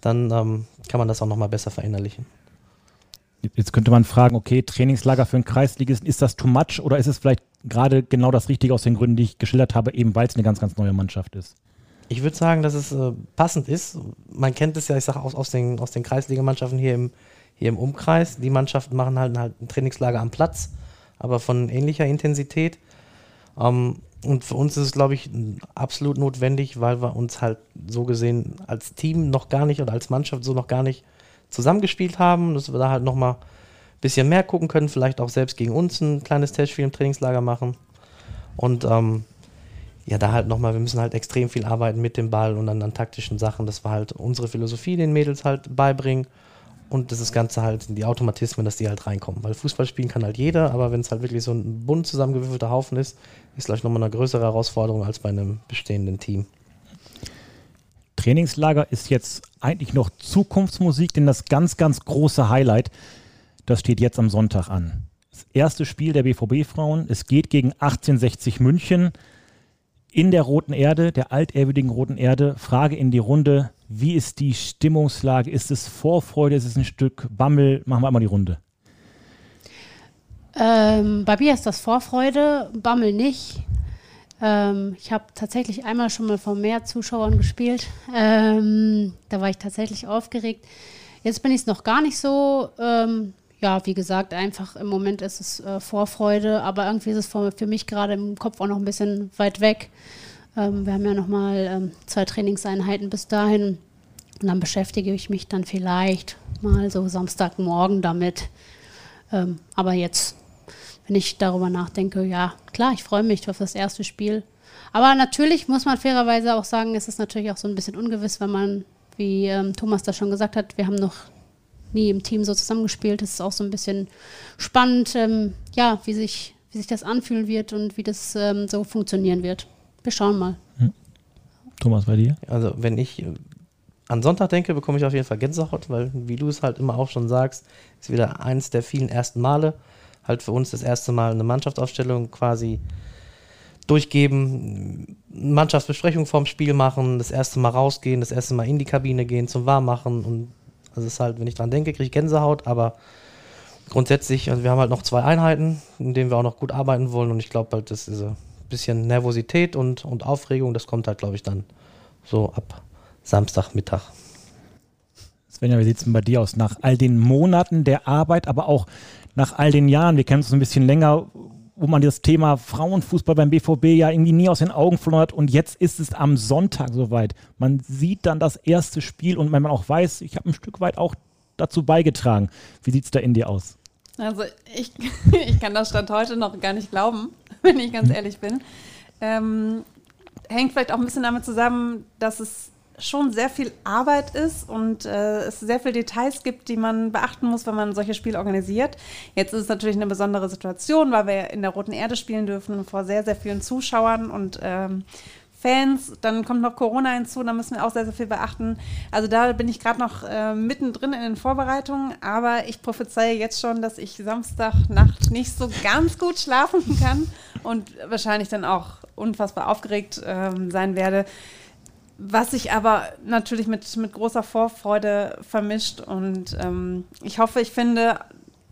dann ähm, kann man das auch nochmal besser verinnerlichen. Jetzt könnte man fragen, okay, Trainingslager für einen Kreisligisten, ist das too much oder ist es vielleicht gerade genau das Richtige aus den Gründen, die ich geschildert habe, eben weil es eine ganz, ganz neue Mannschaft ist? Ich würde sagen, dass es äh, passend ist. Man kennt es ja, ich sage aus, aus den, aus den Kreisligamannschaften hier im, hier im Umkreis. Die Mannschaften machen halt, halt ein Trainingslager am Platz, aber von ähnlicher Intensität. Ähm, und für uns ist es, glaube ich, absolut notwendig, weil wir uns halt so gesehen als Team noch gar nicht oder als Mannschaft so noch gar nicht zusammengespielt haben, dass wir da halt nochmal ein bisschen mehr gucken können, vielleicht auch selbst gegen uns ein kleines Testspiel im Trainingslager machen. Und ähm, ja, da halt nochmal, wir müssen halt extrem viel arbeiten mit dem Ball und dann an taktischen Sachen, dass wir halt unsere Philosophie den Mädels halt beibringen und das Ganze halt die Automatismen, dass die halt reinkommen. Weil Fußball spielen kann halt jeder, aber wenn es halt wirklich so ein bunt zusammengewürfelter Haufen ist, ist vielleicht nochmal eine größere Herausforderung als bei einem bestehenden Team. Trainingslager ist jetzt eigentlich noch Zukunftsmusik, denn das ganz, ganz große Highlight, das steht jetzt am Sonntag an. Das erste Spiel der BVB-Frauen. Es geht gegen 1860 München in der Roten Erde, der altehrwürdigen Roten Erde. Frage in die Runde. Wie ist die Stimmungslage? Ist es Vorfreude? Ist es ein Stück Bammel? Machen wir einmal die Runde. Ähm, bei mir ist das Vorfreude, Bammel nicht. Ähm, ich habe tatsächlich einmal schon mal vor mehr Zuschauern gespielt. Ähm, da war ich tatsächlich aufgeregt. Jetzt bin ich es noch gar nicht so. Ja, wie gesagt, einfach im Moment ist es äh, Vorfreude, aber irgendwie ist es für, für mich gerade im Kopf auch noch ein bisschen weit weg. Ähm, wir haben ja noch mal ähm, zwei Trainingseinheiten bis dahin. Und dann beschäftige ich mich dann vielleicht mal so Samstagmorgen damit. Ähm, aber jetzt, wenn ich darüber nachdenke, ja, klar, ich freue mich auf das erste Spiel. Aber natürlich muss man fairerweise auch sagen, es ist natürlich auch so ein bisschen ungewiss, wenn man, wie ähm, Thomas das schon gesagt hat, wir haben noch nie im Team so zusammengespielt. Es ist auch so ein bisschen spannend, ähm, ja, wie sich, wie sich das anfühlen wird und wie das ähm, so funktionieren wird wir schauen mal. Hm. Thomas, bei dir? Also, wenn ich äh, an Sonntag denke, bekomme ich auf jeden Fall Gänsehaut, weil, wie du es halt immer auch schon sagst, ist wieder eins der vielen ersten Male. Halt für uns das erste Mal eine Mannschaftsaufstellung quasi durchgeben, Mannschaftsbesprechung vorm Spiel machen, das erste Mal rausgehen, das erste Mal in die Kabine gehen, zum Warmmachen und das ist halt, wenn ich dran denke, kriege ich Gänsehaut, aber grundsätzlich, also wir haben halt noch zwei Einheiten, in denen wir auch noch gut arbeiten wollen und ich glaube halt, das ist bisschen Nervosität und, und Aufregung, das kommt halt, glaube ich, dann so ab Samstagmittag. Svenja, wie sieht es denn bei dir aus? Nach all den Monaten der Arbeit, aber auch nach all den Jahren, wir kennen uns ein bisschen länger, wo man das Thema Frauenfußball beim BVB ja irgendwie nie aus den Augen verloren hat und jetzt ist es am Sonntag soweit. Man sieht dann das erste Spiel und wenn man auch weiß, ich habe ein Stück weit auch dazu beigetragen. Wie sieht es da in dir aus? Also ich, ich kann das Stand heute noch gar nicht glauben, wenn ich ganz ehrlich bin. Ähm, hängt vielleicht auch ein bisschen damit zusammen, dass es schon sehr viel Arbeit ist und äh, es sehr viele Details gibt, die man beachten muss, wenn man solche Spiele organisiert. Jetzt ist es natürlich eine besondere Situation, weil wir in der Roten Erde spielen dürfen vor sehr, sehr vielen Zuschauern und ähm, Fans, dann kommt noch Corona hinzu, da müssen wir auch sehr, sehr viel beachten. Also da bin ich gerade noch äh, mittendrin in den Vorbereitungen, aber ich prophezeie jetzt schon, dass ich Samstagnacht nicht so ganz gut schlafen kann und wahrscheinlich dann auch unfassbar aufgeregt ähm, sein werde. Was sich aber natürlich mit, mit großer Vorfreude vermischt und ähm, ich hoffe, ich finde,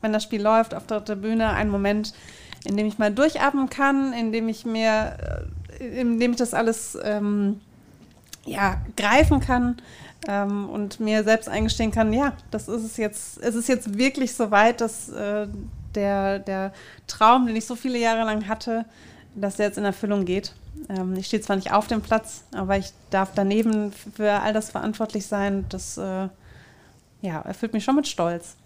wenn das Spiel läuft, auf der Bühne einen Moment, in dem ich mal durchatmen kann, in dem ich mir äh, indem ich das alles ähm, ja, greifen kann ähm, und mir selbst eingestehen kann, ja, das ist es jetzt, es ist jetzt wirklich so weit, dass äh, der, der Traum, den ich so viele Jahre lang hatte, dass der jetzt in Erfüllung geht. Ähm, ich stehe zwar nicht auf dem Platz, aber ich darf daneben für all das verantwortlich sein. Das äh, ja, erfüllt mich schon mit Stolz.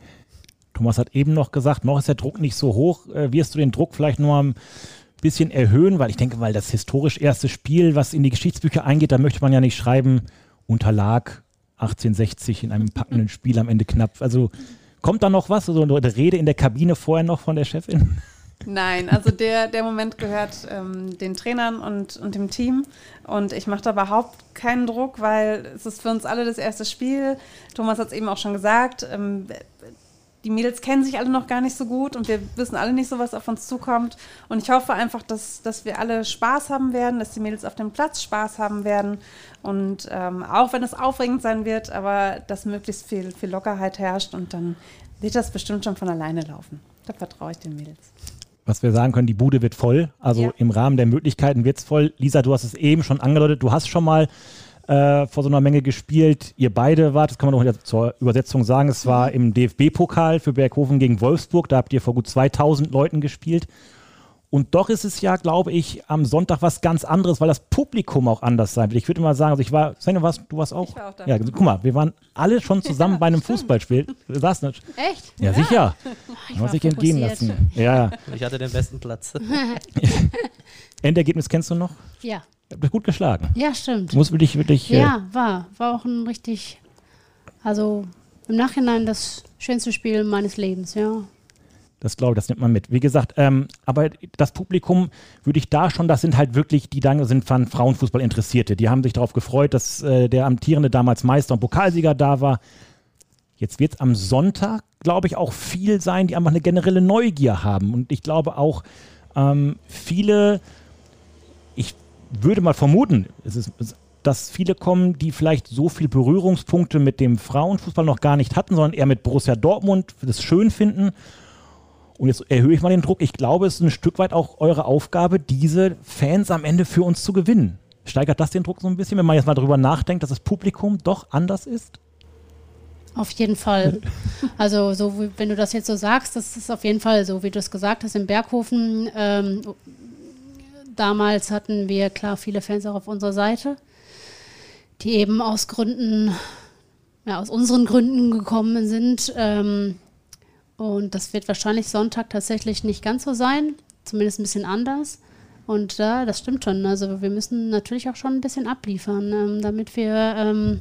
Thomas hat eben noch gesagt, noch ist der Druck nicht so hoch. Äh, wirst du den Druck vielleicht mal ein bisschen erhöhen? Weil ich denke, weil das historisch erste Spiel, was in die Geschichtsbücher eingeht, da möchte man ja nicht schreiben, unterlag 1860 in einem packenden Spiel am Ende knapp. Also kommt da noch was? Also eine Rede in der Kabine vorher noch von der Chefin? Nein, also der, der Moment gehört ähm, den Trainern und, und dem Team. Und ich mache da überhaupt keinen Druck, weil es ist für uns alle das erste Spiel. Thomas hat es eben auch schon gesagt. Ähm, die Mädels kennen sich alle noch gar nicht so gut und wir wissen alle nicht so, was auf uns zukommt. Und ich hoffe einfach, dass, dass wir alle Spaß haben werden, dass die Mädels auf dem Platz Spaß haben werden. Und ähm, auch wenn es aufregend sein wird, aber dass möglichst viel, viel Lockerheit herrscht und dann wird das bestimmt schon von alleine laufen. Da vertraue ich den Mädels was wir sagen können, die Bude wird voll. Also ja. im Rahmen der Möglichkeiten wird es voll. Lisa, du hast es eben schon angedeutet, du hast schon mal äh, vor so einer Menge gespielt. Ihr beide wart, das kann man noch zur Übersetzung sagen, es war mhm. im DFB-Pokal für Berghofen gegen Wolfsburg. Da habt ihr vor gut 2000 Leuten gespielt. Und doch ist es ja, glaube ich, am Sonntag was ganz anderes, weil das Publikum auch anders sein wird. Ich würde immer sagen, also ich war, Svenja, was, du warst auch? Ich war auch da. Ja, guck mal, wir waren alle schon zusammen ja, bei einem stimmt. Fußballspiel. Du warst nicht. Echt? Ja, ja. sicher. Ich muss sich entgehen lassen. Ja. Ich hatte den besten Platz. Endergebnis kennst du noch? Ja. Du bist gut geschlagen. Ja, stimmt. Du musst wirklich, wirklich. Ja, äh, war. War auch ein richtig, also im Nachhinein das schönste Spiel meines Lebens, ja. Das glaube ich, das nimmt man mit. Wie gesagt, ähm, aber das Publikum würde ich da schon, das sind halt wirklich, die da sind von Frauenfußball Interessierte. Die haben sich darauf gefreut, dass äh, der amtierende damals Meister und Pokalsieger da war. Jetzt wird es am Sonntag, glaube ich, auch viel sein, die einfach eine generelle Neugier haben. Und ich glaube auch, ähm, viele, ich würde mal vermuten, es ist, dass viele kommen, die vielleicht so viele Berührungspunkte mit dem Frauenfußball noch gar nicht hatten, sondern eher mit Borussia Dortmund das schön finden und jetzt erhöhe ich mal den Druck. Ich glaube, es ist ein Stück weit auch eure Aufgabe, diese Fans am Ende für uns zu gewinnen. Steigert das den Druck so ein bisschen, wenn man jetzt mal darüber nachdenkt, dass das Publikum doch anders ist? Auf jeden Fall. Also, so wie, wenn du das jetzt so sagst, das ist auf jeden Fall so, wie du es gesagt hast, im Berghofen. Ähm, damals hatten wir klar viele Fans auch auf unserer Seite, die eben aus Gründen, ja, aus unseren Gründen gekommen sind. Ähm, und das wird wahrscheinlich Sonntag tatsächlich nicht ganz so sein, zumindest ein bisschen anders. Und ja, das stimmt schon. Also wir müssen natürlich auch schon ein bisschen abliefern, ähm, damit wir ähm,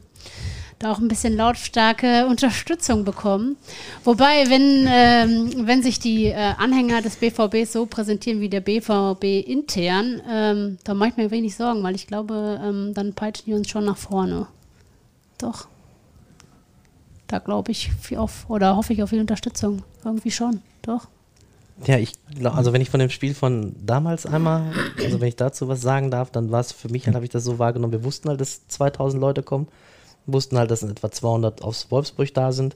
da auch ein bisschen lautstarke Unterstützung bekommen. Wobei, wenn, ähm, wenn sich die äh, Anhänger des BVB so präsentieren wie der BVB intern, ähm, da mache ich mir wenig Sorgen, weil ich glaube, ähm, dann peitschen die uns schon nach vorne. Doch da glaube ich viel auf oder hoffe ich auf viel Unterstützung. Irgendwie schon, doch. Ja, ich glaube, also wenn ich von dem Spiel von damals einmal, also wenn ich dazu was sagen darf, dann war es für mich, dann habe ich das so wahrgenommen, wir wussten halt, dass 2000 Leute kommen, wussten halt, dass etwa 200 aus Wolfsburg da sind,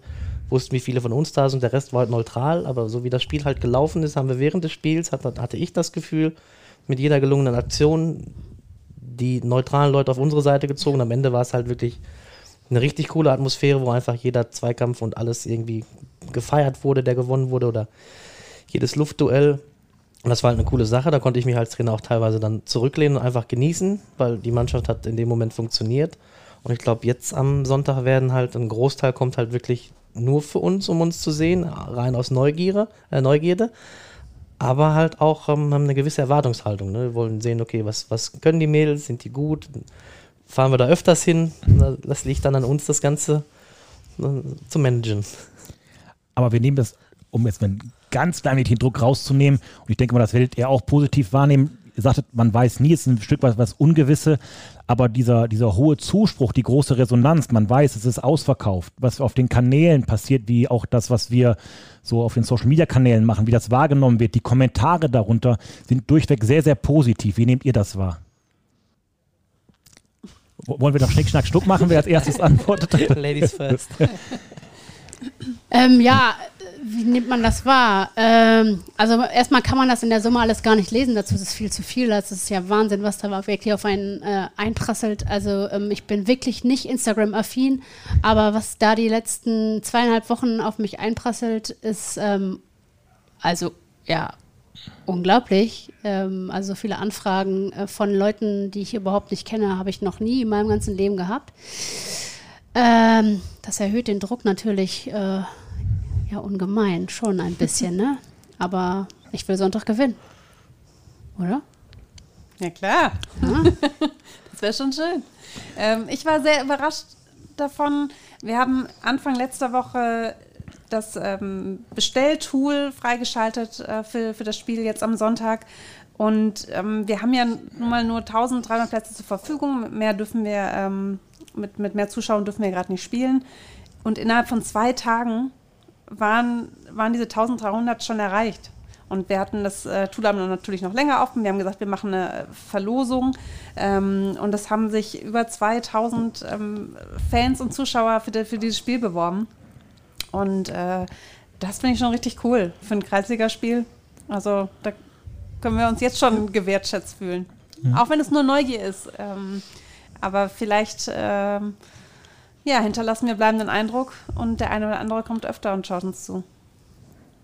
wussten, wie viele von uns da sind, der Rest war halt neutral, aber so wie das Spiel halt gelaufen ist, haben wir während des Spiels, hat, hatte ich das Gefühl, mit jeder gelungenen Aktion die neutralen Leute auf unsere Seite gezogen, am Ende war es halt wirklich eine richtig coole Atmosphäre, wo einfach jeder Zweikampf und alles irgendwie gefeiert wurde, der gewonnen wurde oder jedes Luftduell. Und das war halt eine coole Sache. Da konnte ich mich als Trainer auch teilweise dann zurücklehnen und einfach genießen, weil die Mannschaft hat in dem Moment funktioniert. Und ich glaube, jetzt am Sonntag werden halt ein Großteil kommt halt wirklich nur für uns, um uns zu sehen, rein aus Neugierde, äh, Neugierde. Aber halt auch ähm, haben eine gewisse Erwartungshaltung. Ne? Wir wollen sehen, okay, was, was können die Mädels, sind die gut? Fahren wir da öfters hin. Das liegt dann an uns, das Ganze zu managen. Aber wir nehmen das, um jetzt einen ganz klein den Druck rauszunehmen, und ich denke mal, das werdet ihr auch positiv wahrnehmen. Ihr sagtet, man weiß nie, es ist ein Stück weit was Ungewisse, aber dieser, dieser hohe Zuspruch, die große Resonanz, man weiß, es ist ausverkauft. Was auf den Kanälen passiert, wie auch das, was wir so auf den Social Media Kanälen machen, wie das wahrgenommen wird, die Kommentare darunter sind durchweg sehr, sehr positiv. Wie nehmt ihr das wahr? Wollen wir noch Schnick, Schnack, Stuck machen, wer als erstes antwortet? Ladies first. ähm, ja, wie nimmt man das wahr? Ähm, also erstmal kann man das in der Summe alles gar nicht lesen, dazu ist es viel zu viel. Das ist ja Wahnsinn, was da wirklich auf einen äh, einprasselt. Also ähm, ich bin wirklich nicht Instagram-affin, aber was da die letzten zweieinhalb Wochen auf mich einprasselt, ist ähm, also ja unglaublich. Ähm, also viele Anfragen äh, von Leuten, die ich überhaupt nicht kenne, habe ich noch nie in meinem ganzen Leben gehabt. Ähm, das erhöht den Druck natürlich äh, ja ungemein, schon ein bisschen, ne? Aber ich will Sonntag gewinnen. Oder? Ja, klar. Ja. Das wäre schon schön. Ähm, ich war sehr überrascht davon. Wir haben Anfang letzter Woche das ähm, Bestelltool freigeschaltet äh, für, für das Spiel jetzt am Sonntag. Und ähm, wir haben ja nun mal nur 1300 Plätze zur Verfügung. Mit mehr dürfen wir, ähm, mit, mit mehr Zuschauern dürfen wir gerade nicht spielen. Und innerhalb von zwei Tagen waren, waren diese 1300 schon erreicht. Und wir hatten das äh, Tool natürlich noch länger offen. Wir haben gesagt, wir machen eine Verlosung. Ähm, und es haben sich über 2000 ähm, Fans und Zuschauer für, die, für dieses Spiel beworben. Und äh, das finde ich schon richtig cool für ein Kreisligaspiel. Also da können wir uns jetzt schon gewertschätzt fühlen. Auch wenn es nur Neugier ist. Ähm, aber vielleicht ähm, ja, hinterlassen wir bleibenden Eindruck und der eine oder andere kommt öfter und schaut uns zu.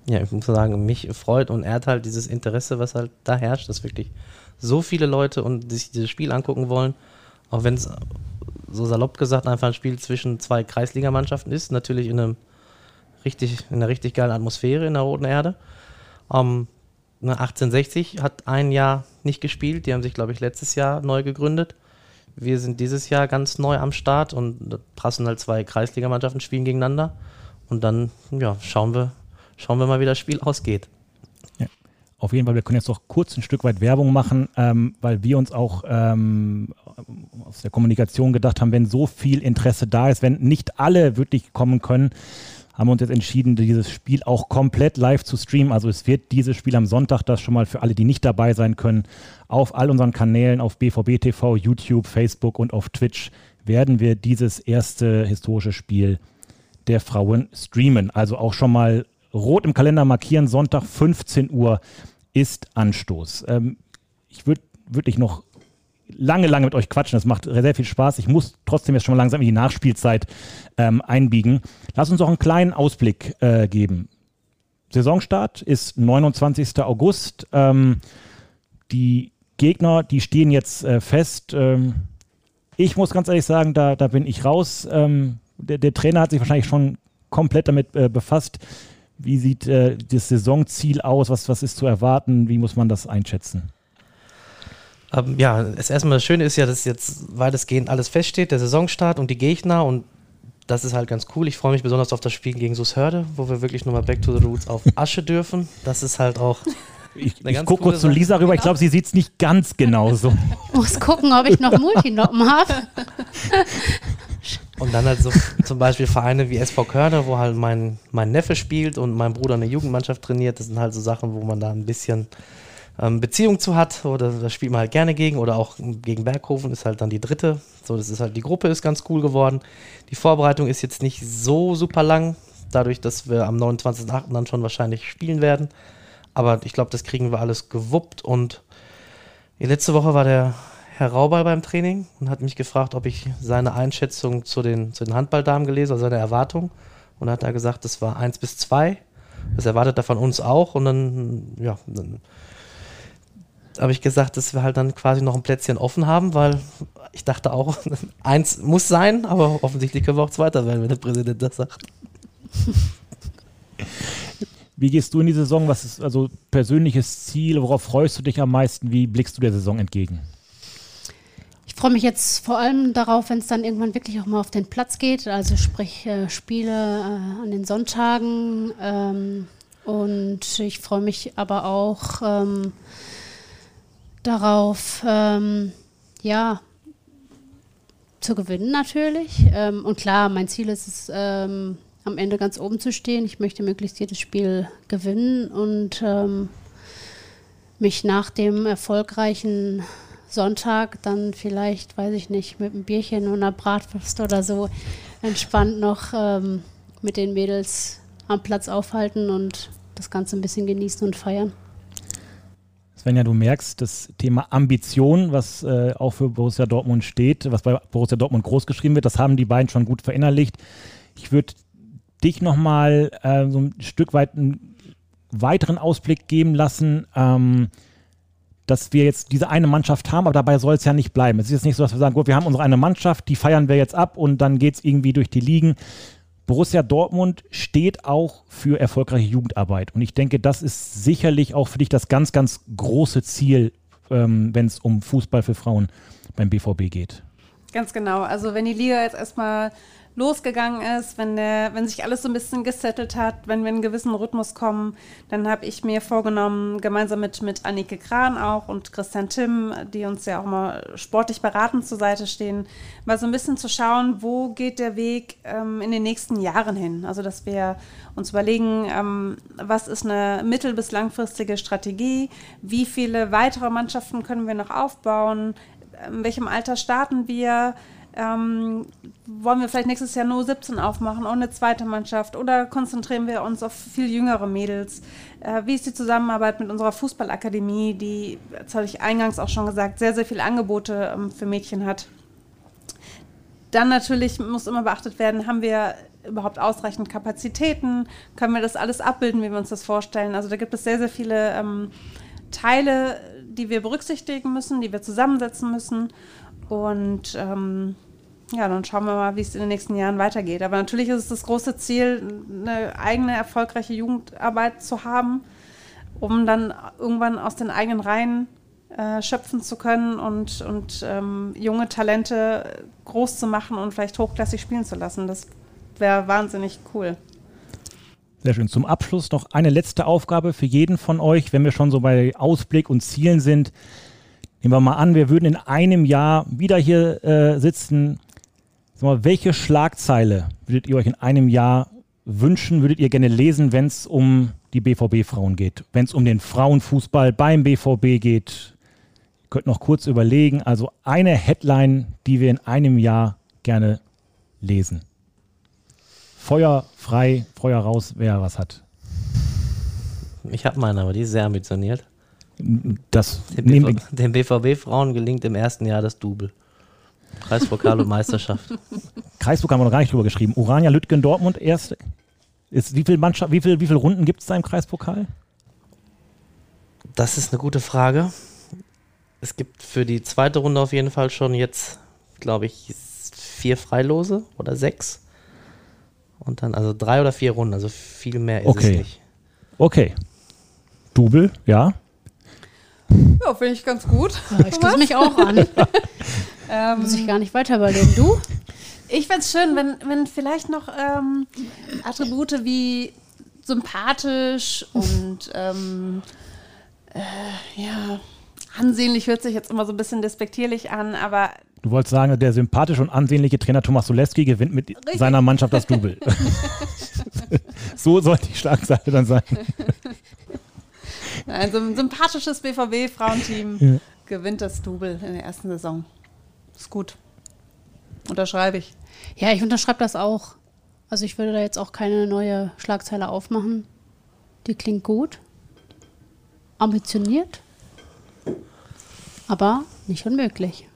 Ja, ich muss sagen, mich freut und ehrt halt dieses Interesse, was halt da herrscht, dass wirklich so viele Leute und sich dieses Spiel angucken wollen, auch wenn es so salopp gesagt einfach ein Spiel zwischen zwei Kreisligamannschaften ist, natürlich in einem richtig, in einer richtig geilen Atmosphäre in der Roten Erde. Ähm, ne, 1860 hat ein Jahr nicht gespielt, die haben sich, glaube ich, letztes Jahr neu gegründet. Wir sind dieses Jahr ganz neu am Start und da passen halt zwei Kreisligamannschaften spielen gegeneinander. Und dann, ja, schauen wir, schauen wir mal, wie das Spiel ausgeht. Auf jeden Fall, wir können jetzt noch kurz ein Stück weit Werbung machen, ähm, weil wir uns auch ähm, aus der Kommunikation gedacht haben, wenn so viel Interesse da ist, wenn nicht alle wirklich kommen können, haben wir uns jetzt entschieden, dieses Spiel auch komplett live zu streamen. Also es wird dieses Spiel am Sonntag, das schon mal für alle, die nicht dabei sein können, auf all unseren Kanälen, auf BVB TV, YouTube, Facebook und auf Twitch werden wir dieses erste historische Spiel der Frauen streamen. Also auch schon mal rot im Kalender markieren, Sonntag 15 Uhr ist Anstoß. Ähm, ich würde wirklich noch lange, lange mit euch quatschen. Das macht sehr viel Spaß. Ich muss trotzdem jetzt schon mal langsam in die Nachspielzeit ähm, einbiegen. Lass uns noch einen kleinen Ausblick äh, geben. Saisonstart ist 29. August. Ähm, die Gegner, die stehen jetzt äh, fest. Ähm, ich muss ganz ehrlich sagen, da, da bin ich raus. Ähm, der, der Trainer hat sich wahrscheinlich schon komplett damit äh, befasst. Wie sieht äh, das Saisonziel aus? Was, was ist zu erwarten? Wie muss man das einschätzen? Ähm, ja, das erstmal das Schöne ist ja, dass jetzt weitestgehend alles feststeht, der Saisonstart und die Gegner und das ist halt ganz cool. Ich freue mich besonders auf das Spiel gegen Sushörde, wo wir wirklich nochmal Back to the Roots auf Asche dürfen. Das ist halt auch. Ich, ich gucke kurz zu Lisa rüber. Ich glaube, sie sieht es nicht ganz genauso. Muss gucken, ob ich noch Multinoppen habe. Und dann halt so zum Beispiel Vereine wie SV Körner, wo halt mein, mein Neffe spielt und mein Bruder eine Jugendmannschaft trainiert. Das sind halt so Sachen, wo man da ein bisschen ähm, Beziehung zu hat oder da spielt man halt gerne gegen oder auch gegen Berghofen ist halt dann die dritte. So, das ist halt, die Gruppe ist ganz cool geworden. Die Vorbereitung ist jetzt nicht so super lang, dadurch, dass wir am 29.08. dann schon wahrscheinlich spielen werden. Aber ich glaube, das kriegen wir alles gewuppt und letzte Woche war der Herr Rauber beim Training und hat mich gefragt, ob ich seine Einschätzung zu den, zu den Handballdamen gelesen, also seine Erwartung. Und hat er gesagt, das war 1 bis 2. Das erwartet er von uns auch. Und dann, ja, dann habe ich gesagt, dass wir halt dann quasi noch ein Plätzchen offen haben, weil ich dachte auch, eins muss sein, aber offensichtlich können wir auch Zweiter werden, wenn der Präsident das sagt. Wie gehst du in die Saison? Was ist also persönliches Ziel? Worauf freust du dich am meisten? Wie blickst du der Saison entgegen? Ich freue mich jetzt vor allem darauf, wenn es dann irgendwann wirklich auch mal auf den Platz geht, also sprich äh, Spiele äh, an den Sonntagen. Ähm, und ich freue mich aber auch ähm, darauf, ähm, ja, zu gewinnen natürlich. Ähm, und klar, mein Ziel ist es, ähm, am Ende ganz oben zu stehen. Ich möchte möglichst jedes Spiel gewinnen und ähm, mich nach dem erfolgreichen Sonntag dann vielleicht, weiß ich nicht, mit einem Bierchen und einer Bratwurst oder so entspannt noch ähm, mit den Mädels am Platz aufhalten und das Ganze ein bisschen genießen und feiern. Svenja, du merkst das Thema Ambition, was äh, auch für Borussia Dortmund steht, was bei Borussia Dortmund groß geschrieben wird, das haben die beiden schon gut verinnerlicht. Ich würde dich nochmal äh, so ein Stück weit einen weiteren Ausblick geben lassen. Ähm, dass wir jetzt diese eine Mannschaft haben, aber dabei soll es ja nicht bleiben. Es ist jetzt nicht so, dass wir sagen, gut, wir haben unsere eine Mannschaft, die feiern wir jetzt ab und dann geht es irgendwie durch die Ligen. Borussia Dortmund steht auch für erfolgreiche Jugendarbeit. Und ich denke, das ist sicherlich auch für dich das ganz, ganz große Ziel, ähm, wenn es um Fußball für Frauen beim BVB geht. Ganz genau. Also wenn die Liga jetzt erstmal losgegangen ist, wenn, der, wenn sich alles so ein bisschen gesettelt hat, wenn wir in einen gewissen Rhythmus kommen, dann habe ich mir vorgenommen, gemeinsam mit, mit Annike Kran auch und Christian Timm, die uns ja auch mal sportlich beratend zur Seite stehen, mal so ein bisschen zu schauen, wo geht der Weg ähm, in den nächsten Jahren hin. Also dass wir uns überlegen, ähm, was ist eine mittel- bis langfristige Strategie, wie viele weitere Mannschaften können wir noch aufbauen, in welchem Alter starten wir, ähm, wollen wir vielleicht nächstes Jahr nur 17 aufmachen und eine zweite Mannschaft oder konzentrieren wir uns auf viel jüngere Mädels? Äh, wie ist die Zusammenarbeit mit unserer Fußballakademie, die, das habe ich eingangs auch schon gesagt, sehr, sehr viele Angebote ähm, für Mädchen hat? Dann natürlich muss immer beachtet werden, haben wir überhaupt ausreichend Kapazitäten? Können wir das alles abbilden, wie wir uns das vorstellen? Also da gibt es sehr, sehr viele ähm, Teile, die wir berücksichtigen müssen, die wir zusammensetzen müssen. Und ähm, ja, dann schauen wir mal, wie es in den nächsten Jahren weitergeht. Aber natürlich ist es das große Ziel, eine eigene erfolgreiche Jugendarbeit zu haben, um dann irgendwann aus den eigenen Reihen äh, schöpfen zu können und, und ähm, junge Talente groß zu machen und vielleicht hochklassig spielen zu lassen. Das wäre wahnsinnig cool. Sehr schön. Zum Abschluss noch eine letzte Aufgabe für jeden von euch, wenn wir schon so bei Ausblick und Zielen sind. Nehmen wir mal an, wir würden in einem Jahr wieder hier äh, sitzen. Sag mal, welche Schlagzeile würdet ihr euch in einem Jahr wünschen, würdet ihr gerne lesen, wenn es um die BVB-Frauen geht? Wenn es um den Frauenfußball beim BVB geht? Ihr könnt noch kurz überlegen. Also eine Headline, die wir in einem Jahr gerne lesen. Feuer frei, Feuer raus, wer was hat. Ich habe meine, aber die ist sehr ambitioniert. Das den, BV, den BVB-Frauen gelingt im ersten Jahr das Double. Kreispokal und Meisterschaft. Kreispokal haben wir noch gar nicht drüber geschrieben. Urania Lütgen Dortmund erst. Ist, wie viele Mannschaft, wie viel, wie viel Runden gibt es da im Kreispokal? Das ist eine gute Frage. Es gibt für die zweite Runde auf jeden Fall schon jetzt, glaube ich, vier Freilose oder sechs. Und dann also drei oder vier Runden, also viel mehr ist okay. es nicht. Okay. Double, ja. Ja, finde ich ganz gut. Ja, ich schließe mich auch an. ähm, Muss ich gar nicht weiter überlegen. Du? Ich fände es schön, wenn, wenn vielleicht noch ähm, Attribute wie sympathisch und ähm, äh, ja, ansehnlich hört sich jetzt immer so ein bisschen despektierlich an, aber Du wolltest sagen, der sympathische und ansehnliche Trainer Thomas Soleski gewinnt mit Richtig. seiner Mannschaft das Double. so soll die Schlagseite dann sein. Also ein sympathisches BVB-Frauenteam ja. gewinnt das Double in der ersten Saison. Ist gut. Unterschreibe ich. Ja, ich unterschreibe das auch. Also ich würde da jetzt auch keine neue Schlagzeile aufmachen. Die klingt gut. Ambitioniert. Aber nicht unmöglich.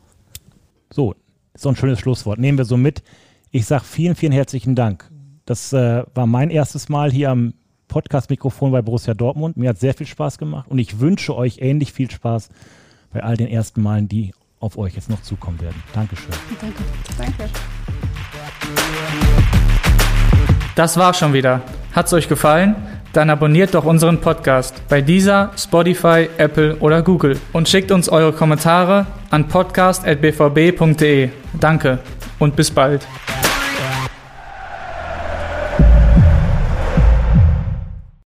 So, so ein schönes Schlusswort. Nehmen wir so mit. Ich sage vielen, vielen herzlichen Dank. Das äh, war mein erstes Mal hier am Podcast-Mikrofon bei Borussia Dortmund. Mir hat sehr viel Spaß gemacht und ich wünsche euch ähnlich viel Spaß bei all den ersten Malen, die auf euch jetzt noch zukommen werden. Dankeschön. Danke. Danke. Das war schon wieder. Hat's euch gefallen? Dann abonniert doch unseren Podcast bei dieser, Spotify, Apple oder Google und schickt uns eure Kommentare an podcast.bvb.de. Danke und bis bald.